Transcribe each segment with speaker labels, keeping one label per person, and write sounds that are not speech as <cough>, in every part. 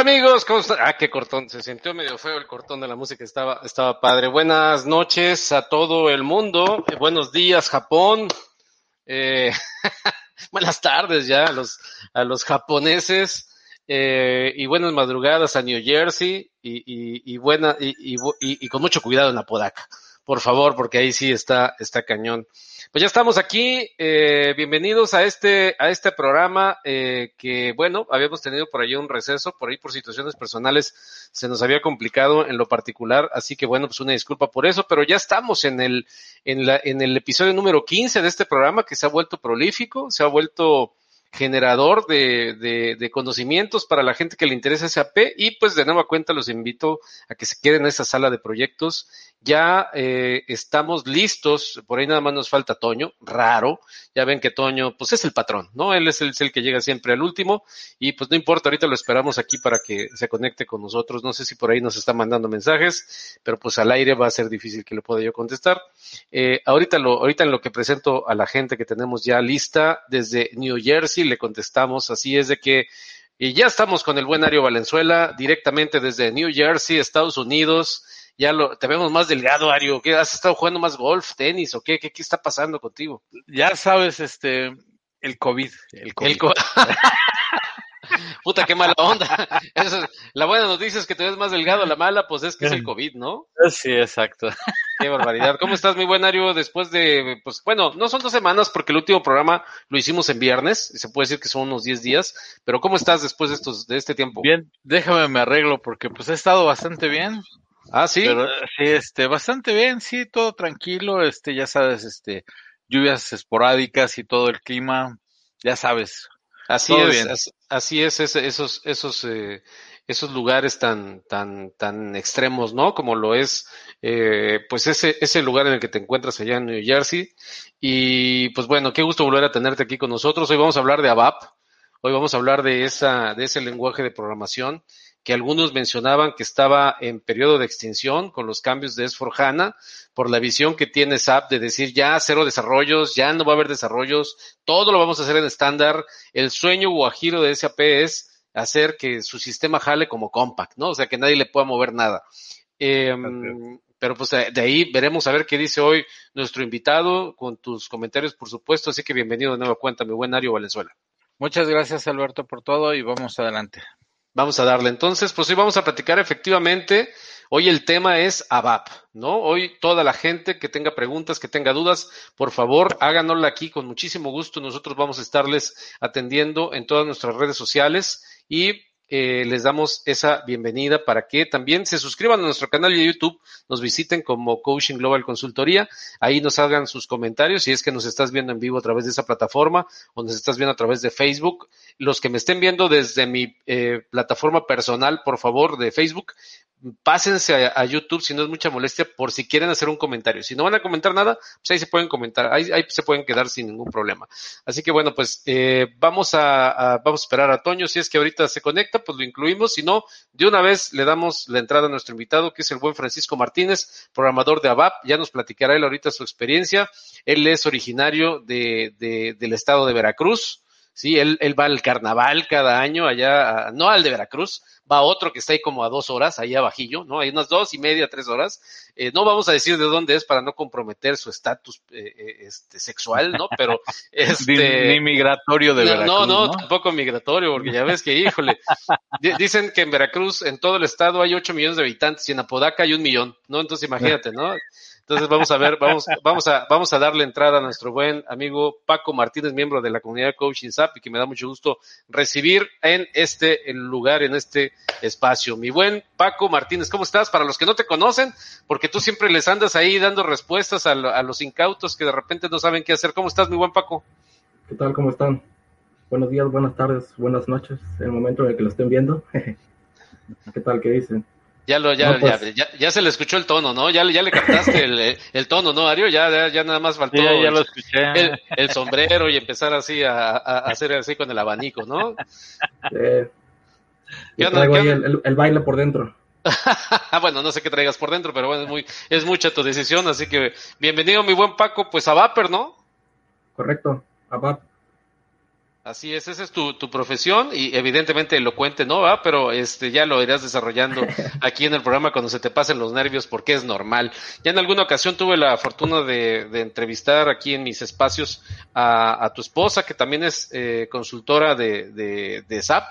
Speaker 1: amigos? ¿Cómo están? Ah, qué cortón. Se sintió medio feo el cortón de la música. Estaba, estaba padre. Buenas noches a todo el mundo. Eh, buenos días, Japón. Eh, <laughs> buenas tardes ya a los, a los japoneses. Eh, y buenas madrugadas a New Jersey. Y, y, y buena, y, y, con mucho cuidado en la Podaca. Por favor, porque ahí sí está, está cañón. Pues ya estamos aquí, eh, bienvenidos a este, a este programa eh, que, bueno, habíamos tenido por ahí un receso, por ahí por situaciones personales se nos había complicado en lo particular, así que bueno, pues una disculpa por eso, pero ya estamos en el, en la, en el episodio número 15 de este programa que se ha vuelto prolífico, se ha vuelto generador de, conocimientos para la gente que le interesa SAP y pues de nueva cuenta los invito a que se queden en esa sala de proyectos. Ya eh, estamos listos, por ahí nada más nos falta Toño, raro, ya ven que Toño pues es el patrón, ¿no? Él es el, es el que llega siempre al último y pues no importa, ahorita lo esperamos aquí para que se conecte con nosotros. No sé si por ahí nos está mandando mensajes, pero pues al aire va a ser difícil que le pueda yo contestar. Eh, ahorita, lo, ahorita en lo que presento a la gente que tenemos ya lista desde New Jersey, le contestamos, así es de que y ya estamos con el buen Ario Valenzuela, directamente desde New Jersey, Estados Unidos. Ya lo, te vemos más delgado, Ario. ¿Qué, ¿Has estado jugando más golf, tenis o qué? ¿Qué, qué está pasando contigo?
Speaker 2: Ya sabes, este, el COVID.
Speaker 1: El COVID. El co <laughs> Puta, qué mala onda. <laughs> Eso, la buena noticia es que te ves más delgado, la mala, pues es que es el COVID, ¿no?
Speaker 2: Sí, exacto. <laughs>
Speaker 1: Qué barbaridad. ¿Cómo estás, mi buen Ario? Después de, pues bueno, no son dos semanas porque el último programa lo hicimos en viernes, se puede decir que son unos 10 días, pero ¿cómo estás después de estos, de este tiempo?
Speaker 2: Bien, déjame me arreglo porque pues he estado bastante bien.
Speaker 1: Ah, sí.
Speaker 2: Pero, sí, este, bastante bien, sí, todo tranquilo, este, ya sabes, este, lluvias esporádicas y todo el clima, ya sabes.
Speaker 1: Así es, así, así es, esos, esos, eh, esos lugares tan, tan, tan extremos, ¿no? Como lo es, eh, pues ese, ese lugar en el que te encuentras allá en New Jersey. Y pues bueno, qué gusto volver a tenerte aquí con nosotros. Hoy vamos a hablar de ABAP. Hoy vamos a hablar de esa, de ese lenguaje de programación que algunos mencionaban que estaba en periodo de extinción con los cambios de S4HANA, por la visión que tiene SAP de decir ya cero desarrollos, ya no va a haber desarrollos, todo lo vamos a hacer en estándar. El sueño guajiro de SAP es hacer que su sistema jale como compact, ¿no? O sea, que nadie le pueda mover nada. Eh, pero pues de ahí veremos a ver qué dice hoy nuestro invitado con tus comentarios, por supuesto. Así que bienvenido de nueva cuenta, mi buen Ario Valenzuela.
Speaker 2: Muchas gracias, Alberto, por todo y vamos adelante.
Speaker 1: Vamos a darle. Entonces, pues hoy vamos a platicar efectivamente. Hoy el tema es ABAP, ¿no? Hoy toda la gente que tenga preguntas, que tenga dudas, por favor, háganosla aquí con muchísimo gusto. Nosotros vamos a estarles atendiendo en todas nuestras redes sociales y eh, les damos esa bienvenida para que también se suscriban a nuestro canal de YouTube, nos visiten como Coaching Global Consultoría, ahí nos hagan sus comentarios si es que nos estás viendo en vivo a través de esa plataforma o nos estás viendo a través de Facebook. Los que me estén viendo desde mi eh, plataforma personal, por favor, de Facebook, pásense a, YouTube si no es mucha molestia por si quieren hacer un comentario. Si no van a comentar nada, pues ahí se pueden comentar, ahí, se pueden quedar sin ningún problema. Así que bueno, pues eh, vamos a, vamos a esperar a Toño, si es que ahorita se conecta, pues lo incluimos, si no, de una vez le damos la entrada a nuestro invitado, que es el buen Francisco Martínez, programador de ABAP, ya nos platicará él ahorita su experiencia, él es originario de, de del estado de Veracruz, Sí, él, él va al carnaval cada año allá, a, no al de Veracruz, va a otro que está ahí como a dos horas, ahí abajillo, ¿no? Hay unas dos y media, tres horas. Eh, no vamos a decir de dónde es para no comprometer su estatus eh, este, sexual, ¿no? Pero <laughs> este...
Speaker 2: Ni, ni migratorio de
Speaker 1: no,
Speaker 2: Veracruz,
Speaker 1: no, no,
Speaker 2: ¿no?
Speaker 1: tampoco migratorio, porque ya ves que, híjole, di- dicen que en Veracruz, en todo el estado, hay ocho millones de habitantes y en Apodaca hay un millón, ¿no? Entonces imagínate, ¿no? Entonces vamos a ver, vamos, vamos a, darle entrada a nuestro buen amigo Paco Martínez, miembro de la comunidad Coaching SAP, y que me da mucho gusto recibir en este lugar, en este espacio. Mi buen Paco Martínez, ¿cómo estás? Para los que no te conocen, porque tú siempre les andas ahí dando respuestas a, a los incautos que de repente no saben qué hacer. ¿Cómo estás, mi buen Paco?
Speaker 3: ¿Qué tal? ¿Cómo están? Buenos días, buenas tardes, buenas noches, en el momento en el que lo estén viendo. <laughs> ¿Qué tal? ¿Qué dicen?
Speaker 1: Ya lo, ya,
Speaker 3: No, pues-
Speaker 1: ya, ya, ya se le escuchó el tono, ¿no? Ya, ya le captaste el, el tono, ¿no, Ario? Ya, ya, ya nada más faltó
Speaker 2: Sí, ya, ya
Speaker 1: el-
Speaker 2: lo escuché.
Speaker 1: el, el sombrero y empezar así a, a- a hacer así con el abanico, ¿no?
Speaker 3: Eh,
Speaker 1: ¿Qué
Speaker 3: yo
Speaker 1: onda,
Speaker 3: traigo
Speaker 1: qué
Speaker 3: ahí
Speaker 1: onda?
Speaker 3: el, el- el baile por dentro. <laughs>
Speaker 1: Ah, bueno, no sé qué traigas por dentro, pero bueno, es muy, es mucha tu decisión, así que bienvenido, mi buen Paco, pues a Vapor, ¿no?
Speaker 3: Correcto. ABAP.
Speaker 1: Así es, esa es tu, tu profesión y evidentemente elocuente, ¿no? ¿Va? Pero este, ya lo irás desarrollando <laughs> aquí en el programa cuando se te pasen los nervios porque es normal. Ya en alguna ocasión tuve la fortuna de, de entrevistar aquí en mis espacios a, a tu esposa, que también es eh, consultora de, de, de SAP,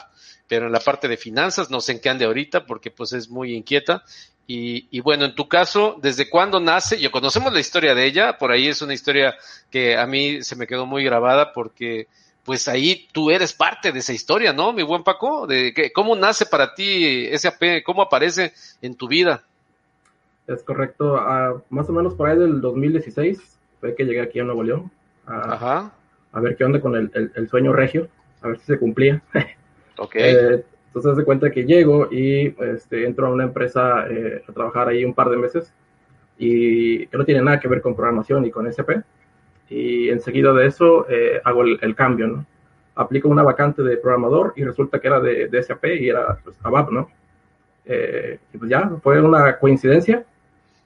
Speaker 1: pero en la parte de finanzas, no sé en qué ande ahorita porque pues es muy inquieta. Y, y bueno, en tu caso, ¿desde cuándo nace? Yo conocemos la historia de ella, por ahí es una historia que a mí se me quedó muy grabada porque pues ahí tú eres parte de esa historia, ¿no, mi buen Paco? De que, ¿Cómo nace para ti SAP? ¿Cómo aparece en tu vida?
Speaker 3: Es correcto. Ah, más o menos por ahí del 2016 fue que llegué aquí a Nuevo León a,
Speaker 1: Ajá,
Speaker 3: a ver qué onda con el, el- el sueño regio, a ver si se cumplía.
Speaker 1: ok. <laughs>
Speaker 3: Eh, entonces, se cuenta que llego y este, entro a una empresa eh, a trabajar ahí un par de meses y que no tiene nada que ver con programación y con SP. Y enseguida de eso eh, hago el, el cambio, ¿no? Aplico una vacante de programador y resulta que era de, de SAP y era pues, ABAP, ¿no? Eh, y pues ya, fue una coincidencia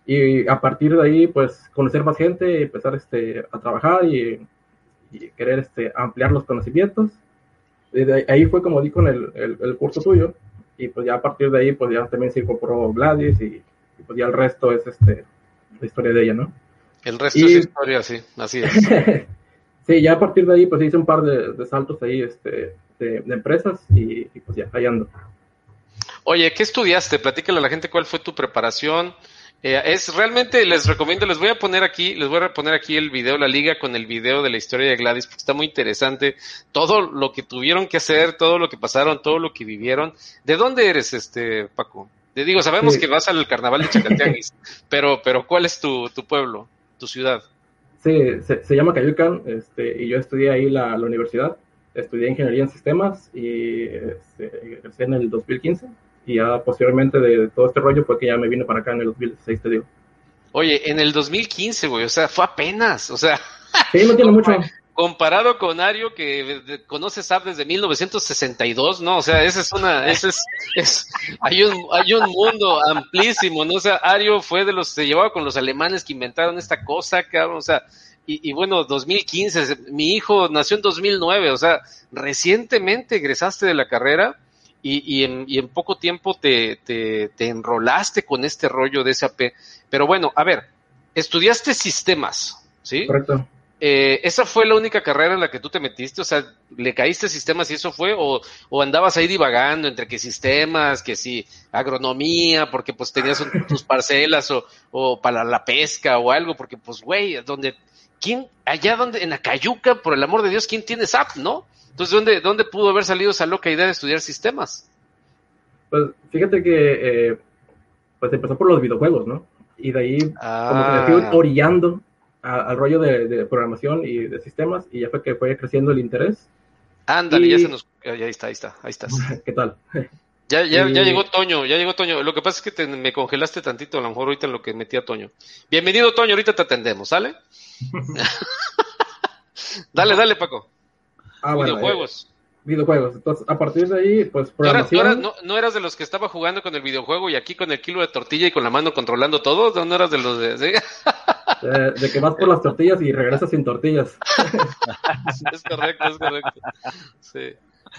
Speaker 3: y a partir de ahí, pues conocer más gente, y empezar este, a trabajar y, y querer este, ampliar los conocimientos. Y de ahí fue como di con el, el, el curso tuyo y pues ya a partir de ahí pues ya también se incorporó Gladys y, y pues ya el resto es este la historia de ella, ¿no?
Speaker 1: El resto
Speaker 3: y-
Speaker 1: es historia, sí, así es. <laughs>
Speaker 3: sí, ya a partir de ahí pues hice un par de, de saltos ahí este, de, de empresas y, y, pues ya, ahí ando.
Speaker 1: Oye, ¿qué estudiaste? Platícale a la gente cuál fue tu preparación. Eh, es realmente, les recomiendo, les voy a poner aquí, les voy a poner aquí el video, la liga con el video de la historia de Gladys, porque está muy interesante. Todo lo que tuvieron que hacer, todo lo que pasaron, todo lo que vivieron. ¿De dónde eres, este, Paco? Te digo, sabemos
Speaker 3: Sí.
Speaker 1: que vas al carnaval de Chacaltianguis, <laughs> pero, pero ¿cuál es tu, tu pueblo, tu ciudad?
Speaker 3: Sí, se, se llama Cayucan este, y yo estudié ahí la, la universidad, estudié ingeniería en sistemas y este, en el 2015 Y ya posteriormente de todo este rollo fue que ya me vine para acá en el 2016, te digo.
Speaker 1: Oye, en el 2015, güey, o sea, fue apenas, o sea.
Speaker 3: Sí, no tiene <laughs> mucho.
Speaker 1: Comparado con Ario, que conoce SAP desde 1962, ¿no? O sea, ese es una, ese es, es- hay un, hay un mundo amplísimo, ¿no? O sea, Ario fue de los, se llevaba con los alemanes que inventaron esta cosa, cabrón, o sea, y, y bueno, 2015, mi hijo nació en 2009, o sea, recientemente egresaste de la carrera y, y, en, y en poco tiempo te, te, te enrolaste con este rollo de SAP. Pero bueno, a ver, estudiaste sistemas, ¿sí?
Speaker 3: Correcto.
Speaker 1: Eh, ¿Esa fue la única carrera en la que tú te metiste? O sea, ¿le caíste sistemas y eso fue? ¿O, o andabas ahí divagando entre que sistemas, que sí, agronomía, porque pues tenías un- tus parcelas o, o para la pesca o algo? Porque pues, güey, donde, ¿quién, allá donde, en Acayuca, por el amor de Dios, ¿quién tiene SAP, no? Entonces, ¿dónde, dónde pudo haber salido esa loca idea de estudiar sistemas?
Speaker 3: Pues fíjate que eh, pues empezó por los videojuegos, ¿no? Y de ahí como que me fui
Speaker 1: Ah,
Speaker 3: orillando a- al rollo de, de programación y de sistemas y ya fue que fue creciendo el interés.
Speaker 1: ándale, ya
Speaker 3: y-
Speaker 1: se nos, ahí está, ahí está, ahí estás. <laughs>
Speaker 3: ¿Qué tal? <laughs>
Speaker 1: Ya, ya, ya
Speaker 3: Y-
Speaker 1: llegó Toño, ya llegó Toño. Lo que pasa es que te- me congelaste tantito, a lo mejor ahorita en lo que metí a Toño. Bienvenido, Toño, ahorita te atendemos, ¿sale? <laughs> dale, dale, Paco.
Speaker 3: Ah, bueno,
Speaker 1: Videojuegos.
Speaker 3: eh, videojuegos. Entonces, a partir de ahí, pues
Speaker 1: ¿No, eras,
Speaker 3: programación.
Speaker 1: no eras- no- no eras de los que estaba jugando con el videojuego y aquí con el kilo de tortilla y con la mano controlando todo? ¿No, no eras de los de...? ¿sí? <laughs>
Speaker 3: eh, de que vas por las tortillas y regresas sin tortillas. <laughs>
Speaker 1: es correcto, es correcto. Sí.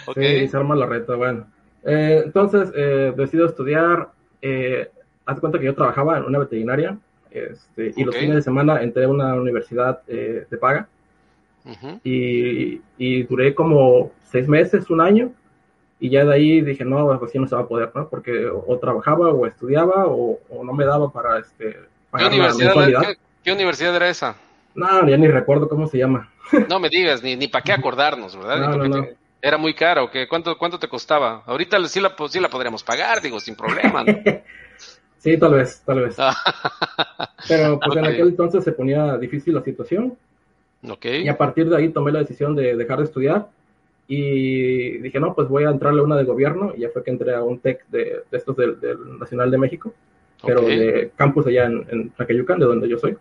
Speaker 1: Ok.
Speaker 3: Sí, se arma la reta, bueno. Eh, entonces, eh, decido estudiar. Eh, haz cuenta que yo trabajaba en una veterinaria este, y los fines de semana entré a una universidad eh, de paga Y, y duré como seis meses, un año. Y ya de ahí dije, no, pues así no se va a poder, ¿no? Porque o, trabajaba o estudiaba o, o no me daba para este,
Speaker 1: ¿Qué
Speaker 3: la
Speaker 1: universidad, qué, qué universidad era esa?
Speaker 3: No, ya ni recuerdo cómo se llama. <laughs>
Speaker 1: No me digas, ni, ni para qué acordarnos, ¿verdad?
Speaker 3: No, no, no.
Speaker 1: Era muy caro, ¿qué? ¿Cuánto, ¿Cuánto te costaba? Ahorita sí la, sí la podríamos pagar, digo, sin problema. ¿no? <laughs>
Speaker 3: Sí, tal vez, tal vez. <laughs> Pero pues en aquel entonces se ponía difícil la situación y a partir de ahí tomé la decisión de dejar de estudiar y dije, no, pues voy a entrarle a una de gobierno y ya fue que entré a un TEC de, de estos del, del Nacional de México, pero de campus allá en, en Tlacayucan, de donde yo soy.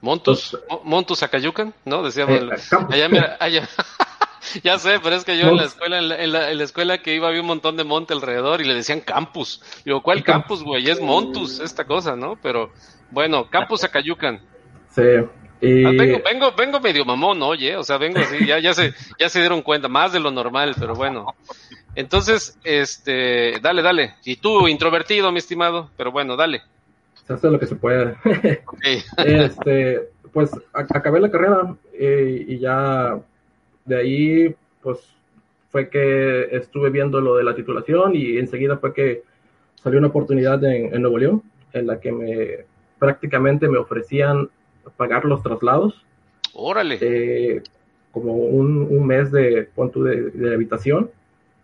Speaker 1: Montus, Mo- Montus Acayucan, ¿no? Decíamos.
Speaker 3: Eh,
Speaker 1: allá, mira, allá. <laughs> ya sé, pero es que yo en la escuela, en la, en la- en la escuela que iba había un montón de monte alrededor y le decían campus. Digo, ¿cuál campus, güey? Es Montus, esta cosa, ¿no? Pero, bueno, Campus Acayucan.
Speaker 3: Sí, y
Speaker 1: Ah, vengo, vengo, vengo medio mamón, oye, o sea, vengo así, ya, ya se, ya se dieron cuenta, más de lo normal, pero bueno. Entonces, este, dale, dale. Y tú, introvertido, mi estimado, pero bueno, dale.
Speaker 3: se hace lo que se puede.
Speaker 1: Ok. <laughs>
Speaker 3: este, pues acabé la carrera eh, y ya de ahí, pues fue que estuve viendo lo de la titulación y enseguida fue que salió una oportunidad en, en Nuevo León en la que me prácticamente me ofrecían pagar los traslados,
Speaker 1: Órale.
Speaker 3: eh, como un, un mes de, de, de habitación.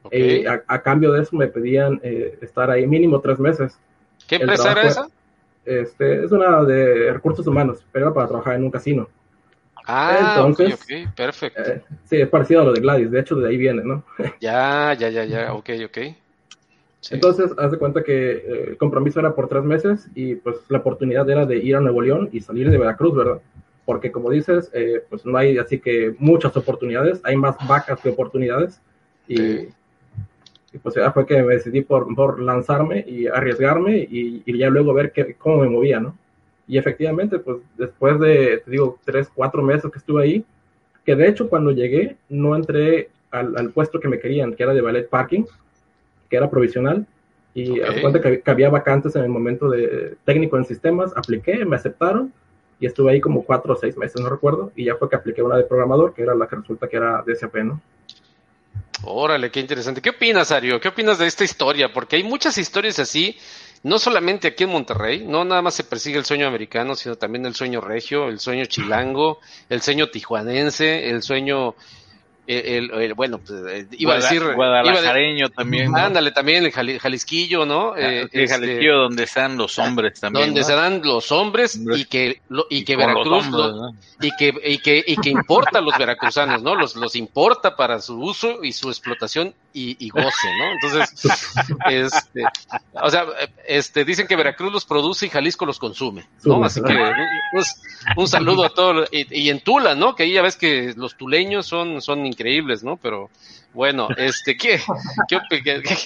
Speaker 1: ok.
Speaker 3: Eh, a, a cambio de eso me pedían eh, estar ahí mínimo tres meses.
Speaker 1: ¿Qué
Speaker 3: el
Speaker 1: empresa era esa?
Speaker 3: Este, es una de recursos humanos, pero era para trabajar en un casino.
Speaker 1: Ah,
Speaker 3: entonces-
Speaker 1: ok, ok, perfecto.
Speaker 3: Eh, sí, es parecido a lo de Gladys, de hecho de ahí viene, ¿no?
Speaker 1: Ya, ya, ya, ya, ok, ok. Sí.
Speaker 3: Entonces, haz de cuenta que eh, el compromiso era por tres meses y pues la oportunidad era de ir a Nuevo León y salir de Veracruz, ¿verdad? Porque como dices, eh, pues no hay así que muchas oportunidades, hay más vacas que oportunidades y,
Speaker 1: Ok.
Speaker 3: y, pues ya fue que me decidí por, por lanzarme y arriesgarme y, y ya luego ver qué, cómo me movía, ¿no? Y efectivamente, pues después de, te digo, tres, cuatro meses que estuve ahí, que de hecho cuando llegué no entré al, al puesto que me querían, que era de ballet parking, que era provisional, y
Speaker 1: Ok.
Speaker 3: haz de cuenta que, que había vacantes en el momento de técnico en sistemas, apliqué, me aceptaron, y estuve ahí como cuatro o seis meses, no recuerdo, y ya fue que apliqué una de programador, que era la que resulta que era de SAP, ¿no?
Speaker 1: Órale, qué interesante. ¿Qué opinas, Ario? ¿Qué opinas de esta historia? Porque hay muchas historias así, no solamente aquí en Monterrey, no nada más se persigue el sueño americano, sino también el sueño regio, el sueño chilango, el sueño tijuanense, el sueño, el, el- el- bueno, pues, eh, iba a decir, iba a de-
Speaker 2: Guadalajareño también. ¿no?
Speaker 1: ándale, también el Jali- Jalisquillo, ¿no? Eh,
Speaker 2: Sí,
Speaker 1: este,
Speaker 2: Jalisquillo, donde están los hombres también.
Speaker 1: donde
Speaker 2: ¿no?
Speaker 1: se dan los hombres
Speaker 2: Hombres.
Speaker 1: y que lo- y que Veracruz
Speaker 2: hombres,
Speaker 1: lo-
Speaker 2: ¿no?
Speaker 1: y que y que y que importa a los veracruzanos, ¿no? Los los importa para su uso y su explotación y, y goce, ¿no? Entonces, este, o sea, este, dicen que Veracruz los produce y Jalisco los consume, ¿no? Así que pues, un saludo a todos, y, y en Tula, ¿no? Que ahí ya ves que los tuleños son, son increíbles, ¿no? Pero bueno, este, ¿qué, qué, opi- qué- qué-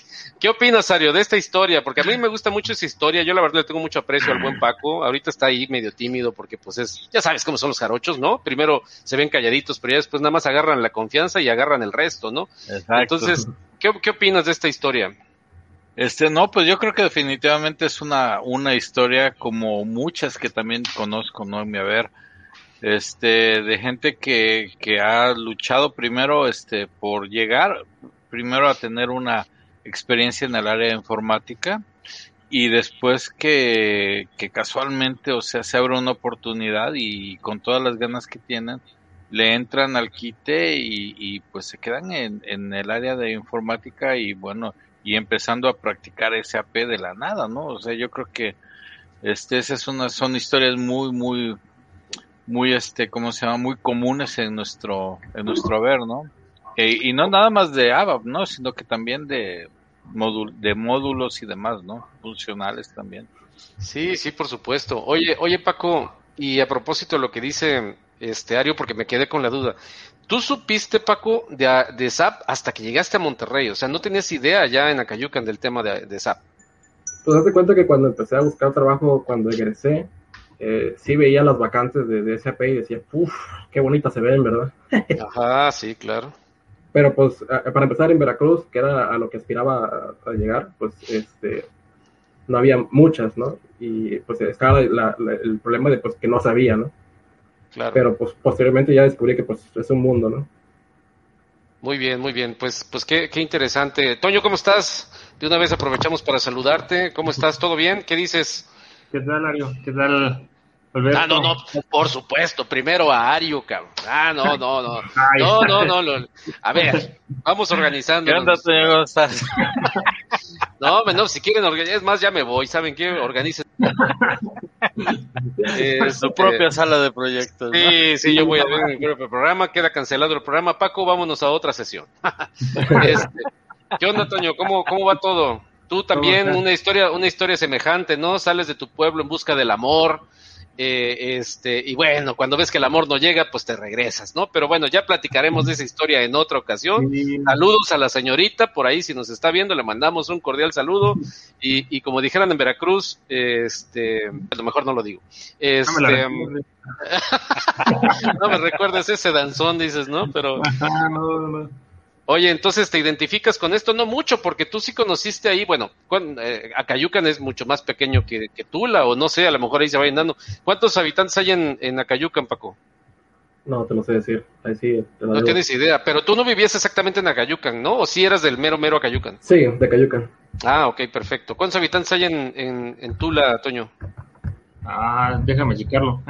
Speaker 1: qué opinas, Ario, de esta historia? Porque a mí me gusta mucho esa historia, yo la verdad le tengo mucho aprecio al buen Paco, ahorita está ahí medio tímido porque pues es, ya sabes cómo son los jarochos, ¿no? Primero se ven calladitos, pero ya después nada más agarran la confianza y agarran el resto, ¿no?
Speaker 2: Exacto.
Speaker 1: Entonces, ¿qué, qué opinas de esta historia?
Speaker 2: Este, no, pues yo creo que definitivamente es una, una historia como muchas que también conozco, ¿no? En mi haber, este, de gente que, que ha luchado primero, este, por llegar, primero a tener una experiencia en el área de informática y después que, que casualmente, o sea, se abre una oportunidad y con todas las ganas que tienen, le entran al quite y, y pues se quedan en, en el área de informática y bueno, y empezando a practicar SAP de la nada, ¿no? O sea, yo creo que este esas son, son historias muy muy muy este, ¿cómo se llama? muy comunes en nuestro en nuestro haber, ¿no? E- y no nada más de ABAP, ¿no? Sino que también de de módulos y demás, ¿no? Funcionales también.
Speaker 1: Sí, sí, por supuesto. Oye, oye, Paco, y a propósito de lo que dice este Ario, porque me quedé con la duda. ¿Tú supiste, Paco, de, de SAP hasta que llegaste a Monterrey? O sea, no tenías idea ya en Acayucan del tema de, de SAP.
Speaker 3: Pues hazte cuenta que cuando empecé a buscar trabajo, cuando egresé, eh, sí veía las vacantes de, de SAP y decía, uff, qué bonitas se ven, ¿verdad? <laughs>
Speaker 1: Ajá, sí, claro.
Speaker 3: Pero pues para empezar en Veracruz, que era a lo que aspiraba a, a llegar, pues este no había muchas, ¿no? Y pues estaba la- la- el problema de pues que no sabía, ¿no?
Speaker 1: Claro.
Speaker 3: Pero pues posteriormente ya descubrí que pues es un mundo, ¿no?
Speaker 1: Muy bien, muy bien. Pues, pues qué, qué interesante. Toño, ¿cómo estás? De una vez aprovechamos para saludarte. ¿Cómo estás? ¿Todo bien? ¿Qué dices?
Speaker 4: ¿Qué tal, Ario? ¿Qué tal, Alberto?
Speaker 1: Ah, no, no, por supuesto, primero a Ario, cabrón. Ah, no, no, no. <laughs> No, no, no, no. A ver, vamos organizando.
Speaker 2: ¿Qué onda, Toño? ¿Cómo estás?
Speaker 1: No, no, si quieren organizar, es más, ya me voy, ¿saben qué? Organicen. <laughs>
Speaker 2: En su propia sala de proyectos. ¿no?
Speaker 1: Sí, sí, yo voy a ver mi propio programa, queda cancelado el programa. Paco, vámonos a otra sesión. <laughs> Este, ¿Qué onda, Toño? ¿Cómo, cómo va todo? Tú también, una historia, una historia semejante, ¿no? Sales de tu pueblo en busca del amor, eh, este, y bueno, cuando ves que el amor no llega, pues te regresas, ¿no? Pero bueno, ya platicaremos de esa historia en otra ocasión. Saludos a la señorita, por ahí si nos está viendo, le mandamos un cordial saludo. Y, y como dijeran en Veracruz, este, a lo mejor no lo digo.
Speaker 4: no me la
Speaker 1: Este,
Speaker 4: recuerdes. <laughs>
Speaker 1: no me recuerdas ese danzón, dices, ¿no? Pero, Oye, entonces te identificas con esto, no mucho, porque tú sí conociste ahí, bueno, cuan- eh, Acayucan es mucho más pequeño que, que Tula, o no sé, a lo mejor ahí se vayan dando. ¿Cuántos habitantes hay en, en Acayucan, Paco?
Speaker 3: No, te lo sé decir. Ahí sí, te lo
Speaker 1: No
Speaker 3: digo.
Speaker 1: tienes idea, pero tú no vivías exactamente en Acayucan, ¿no? ¿O sí eras del mero, mero Acayucan?
Speaker 3: Sí, de Cayucan.
Speaker 1: Ah, ok, perfecto. ¿Cuántos habitantes hay en, en, en Tula, Toño?
Speaker 4: Ah, déjame checarlo.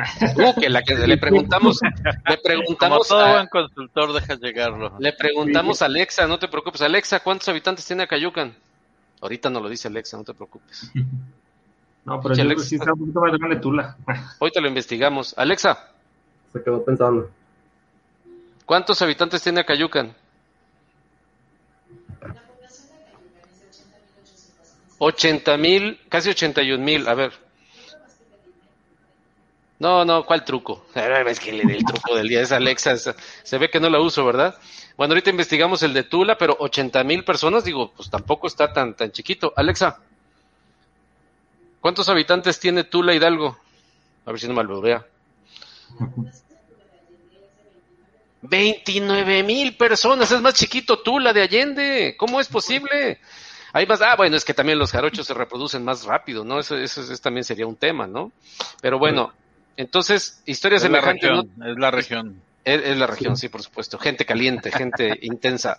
Speaker 1: Que la que le preguntamos, le
Speaker 2: Como
Speaker 1: preguntamos
Speaker 2: todo
Speaker 1: a,
Speaker 2: buen consultor, dejas llegarlo.
Speaker 1: le preguntamos a Alexa, no te preocupes. Alexa, ¿cuántos habitantes tiene Acayucan? Ahorita no lo dice Alexa, no te preocupes.
Speaker 4: No, pero yo creo
Speaker 1: Alex.
Speaker 4: que sí está un poquito más grande Tula.
Speaker 1: Hoy te lo investigamos. Alexa,
Speaker 3: Se quedó pensando.
Speaker 1: ¿cuántos habitantes tiene Acayucan? 80 mil, casi 81 mil, a ver. No, no, ¿cuál truco? <laughs> Es que el truco del día es Alexa, se ve que no la uso, ¿verdad? Bueno, ahorita investigamos el de Tula, pero 80 mil personas, digo, pues tampoco está tan, tan chiquito. Alexa, ¿cuántos habitantes tiene Tula Hidalgo? A ver si no me vea. 29 mil personas, es más chiquito Tula de Allende, ¿cómo es posible? Hay más, ah, bueno, es que también los jarochos se reproducen más rápido, ¿no? Eso, eso, eso también sería un tema, ¿no? Pero bueno, entonces, historias
Speaker 2: Es la
Speaker 1: semejantes, ¿no?
Speaker 2: región, es la región.
Speaker 1: Es, es la región, sí, por supuesto. Gente caliente, gente <laughs> intensa.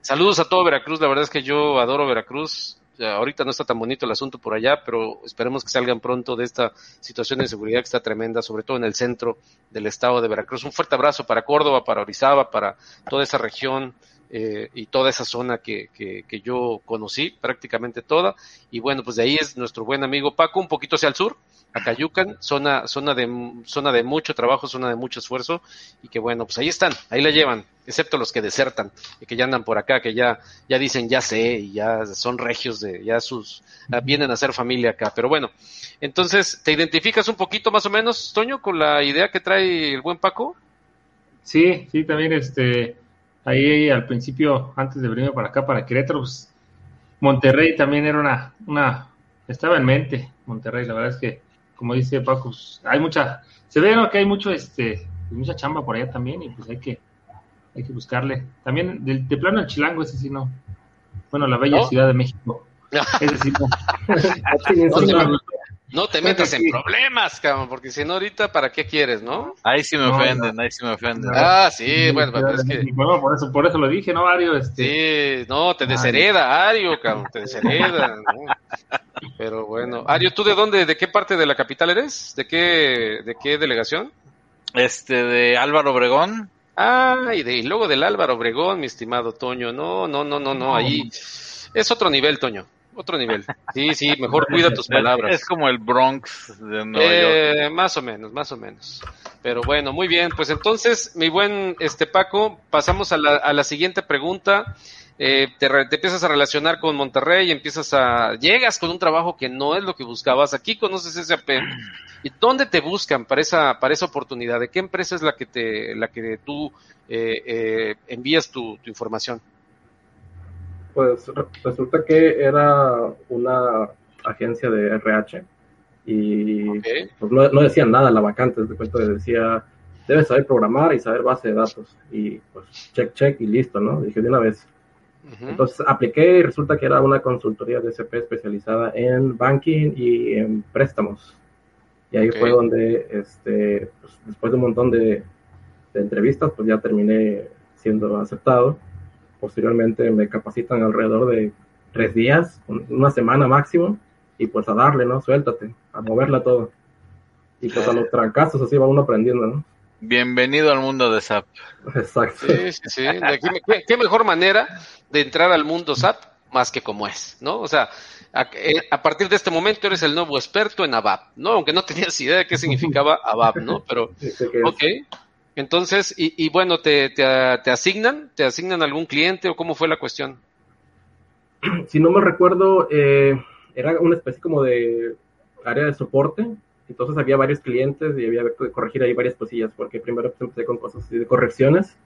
Speaker 1: Saludos a todo Veracruz. La verdad es que yo adoro Veracruz. Ahorita no está tan bonito el asunto por allá, pero esperemos que salgan pronto de esta situación de inseguridad que está tremenda, sobre todo en el centro del estado de Veracruz. Un fuerte abrazo para Córdoba, para Orizaba, para toda esa región eh, y toda esa zona que, que, que yo conocí, prácticamente toda. Y bueno, pues de ahí es nuestro buen amigo Paco, un poquito hacia el sur, Acayucan, zona, zona de, zona de mucho trabajo, zona de mucho esfuerzo, y que bueno, pues ahí están, ahí la llevan. excepto los que desertan y que ya andan por acá, que ya, ya dicen ya sé y ya son regios de, ya sus, vienen a ser familia acá. Pero bueno, entonces, ¿te identificas un poquito más o menos, Toño, con la idea que trae el buen Paco?
Speaker 4: Sí, sí, también este, ahí al principio, antes de venirme para acá, para Querétaro, pues, Monterrey también era una, una, estaba en mente, Monterrey, la verdad es que, como dice Paco, pues, hay mucha, se ve ¿no? que hay mucho, este, mucha chamba por allá también y pues hay que, hay que buscarle. También, de, de plano el chilango, ese sí no. Bueno, la bella
Speaker 1: ¿No?
Speaker 4: Ciudad de México, <laughs> ese sí no.
Speaker 1: No te,
Speaker 4: No,
Speaker 1: no te metas en problemas, cabrón, porque si no ahorita, ¿para qué quieres, no?
Speaker 2: Ahí sí me
Speaker 4: No,
Speaker 2: ofenden, ahí sí me ofenden.
Speaker 1: Ah, sí, bueno, pero es que...
Speaker 4: Bueno, por eso, por eso lo dije, ¿no, Mario? Este,
Speaker 1: Sí, no, te deshereda, Ario, cabrón, te deshereda. ¿no? Pero bueno, Ario, ¿tú de dónde, de qué parte de la capital eres? ¿De qué, de qué delegación?
Speaker 2: Este de Álvaro Obregón,
Speaker 1: Ah, y, de, y luego del Álvaro Obregón, mi estimado Toño. No, no, no, no, no, ahí es otro nivel, Toño. Otro nivel. Sí, sí, mejor <laughs> cuida tus palabras.
Speaker 2: es como el Bronx de Nueva York.
Speaker 1: Eh, más o menos, más o menos. Pero bueno, muy bien. Pues entonces, mi buen este Paco, pasamos a la, a la siguiente pregunta. Eh, te, re- te empiezas a relacionar con Monterrey, empiezas a, llegas con un trabajo que no es lo que buscabas. Aquí conoces SAP. ¿Y dónde te buscan para esa, para esa oportunidad? ¿De qué empresa es la que te, la que tú eh, eh, envías tu, tu información?
Speaker 3: Pues re- resulta que era una agencia de RH y pues no, no decían nada la vacante, de cuenta que decía, debes saber programar y saber base de datos. Y pues check, check y listo, ¿no? Dije de una vez. Entonces apliqué y resulta que era una consultoría de SP especializada en banking y en préstamos. Y ahí fue donde, este, pues, después de un montón de, de entrevistas, pues ya terminé siendo aceptado. Posteriormente me capacitan alrededor de tres días, un- una semana máximo, y pues a darle, ¿no? Suéltate, a moverla todo. Y pues a los trancazos así va uno aprendiendo, ¿no?
Speaker 2: Bienvenido al mundo de SAP.
Speaker 3: Exacto.
Speaker 1: Sí, sí, sí. Aquí ¿Qué, qué mejor manera de entrar al mundo SAP más que como es, ¿no? O sea, a, eh, a partir de este momento eres el nuevo experto en ABAP, ¿no? Aunque no tenías idea de qué significaba ABAP, ¿no? Pero, ok. Entonces, y, y bueno, te, te, te asignan? ¿Te asignan algún cliente o cómo fue la cuestión? <clears throat>
Speaker 3: si no me recuerdo, eh, era una especie como de área de soporte. Entonces había varios clientes y había que corregir ahí varias cosillas, porque primero pues, empecé con cosas así de correcciones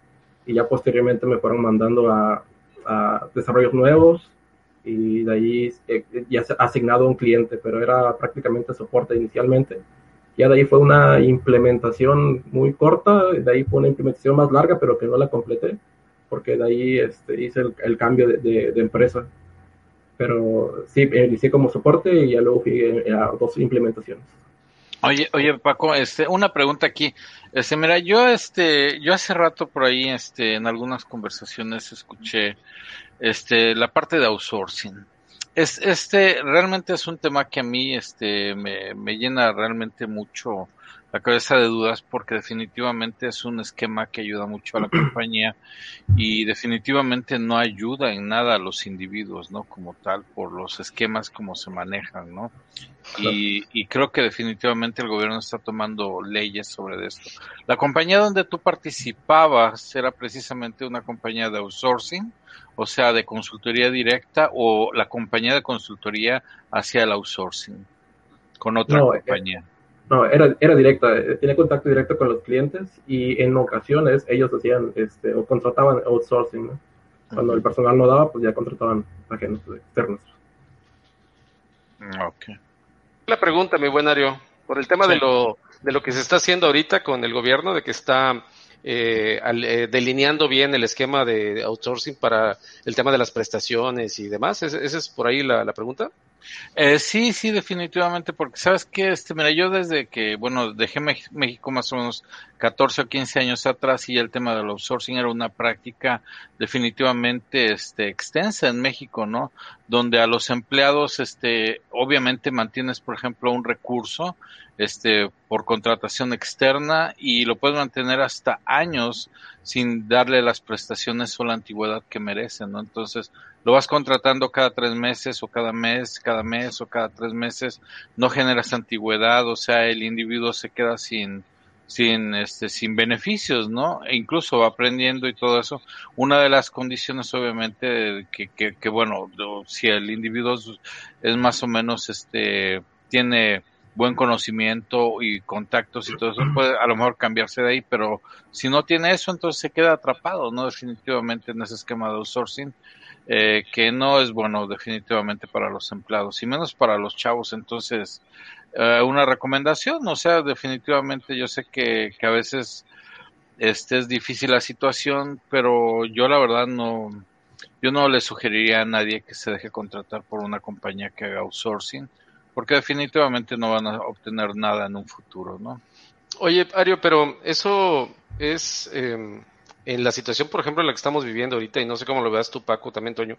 Speaker 3: y ya posteriormente me fueron mandando a, a desarrollos nuevos y de ahí eh, ya asignado a un cliente, pero era prácticamente soporte inicialmente. Ya de ahí fue una implementación muy corta, de ahí fue una implementación más larga, pero que no la completé, porque de ahí este, hice el, cambio de, empresa. Pero sí, inicié como soporte y ya luego fui eh, a dos implementaciones.
Speaker 2: Oye, oye Paco, este, una pregunta aquí. Este, mira, yo este, yo hace rato por ahí, este, en algunas conversaciones escuché, este, la parte de outsourcing. Es, este, realmente es un tema que a mí, este, me, me llena realmente mucho la cabeza de dudas porque definitivamente es un esquema que ayuda mucho a la compañía y definitivamente no ayuda en nada a los individuos, ¿no? Como tal, por los esquemas como se manejan, ¿no? Y, y creo que definitivamente el gobierno está tomando leyes sobre esto. La compañía donde tú participabas era precisamente una compañía de outsourcing, o sea, de consultoría directa o la compañía de consultoría hacia el outsourcing con otra
Speaker 3: No, eh,
Speaker 2: compañía.
Speaker 3: No, era, era directa, eh, tenía contacto directo con los clientes y en ocasiones ellos hacían este, o contrataban outsourcing. ¿no? Cuando el personal no daba, pues ya contrataban ajenos externos.
Speaker 2: Ok.
Speaker 1: La pregunta, mi buen Ario, por el tema
Speaker 2: Sí.
Speaker 1: de lo de lo que se está haciendo ahorita con el gobierno, de que está eh, al- eh, delineando bien el esquema de outsourcing para el tema de las prestaciones y demás. ¿Esa esa es por ahí la, la pregunta?
Speaker 2: Eh, sí, sí, definitivamente, porque sabes que, este, mira, yo desde que, bueno, dejé México más o menos 14 o 15 años atrás y el tema del outsourcing era una práctica definitivamente, este, extensa en México, ¿no? Donde a los empleados, este, obviamente mantienes, por ejemplo, un recurso, este, por contratación externa y lo puedes mantener hasta años sin darle las prestaciones o la antigüedad que merecen, ¿no? Entonces, lo vas contratando cada tres meses o cada mes, cada mes o cada tres meses, no generas antigüedad, o sea, el individuo se queda sin, sin este sin beneficios, ¿no? E incluso va aprendiendo y todo eso. Una de las condiciones obviamente que, que, que bueno, si el individuo es más o menos este tiene buen conocimiento y contactos y todo eso, <clears throat> puede a lo mejor cambiarse de ahí, pero si no tiene eso, entonces se queda atrapado, ¿no? Definitivamente en ese esquema de outsourcing, eh, que no es bueno definitivamente para los empleados y menos para los chavos. Entonces, eh, una recomendación, o sea, definitivamente yo sé que, que a veces este es difícil la situación, pero yo la verdad no, yo no le sugeriría a nadie que se deje contratar por una compañía que haga outsourcing porque definitivamente no van a obtener nada en un futuro, ¿no?
Speaker 1: Oye, Ario, pero eso es eh, en la situación, por ejemplo, en la que estamos viviendo ahorita, y no sé cómo lo veas tú, Paco, también, Toño,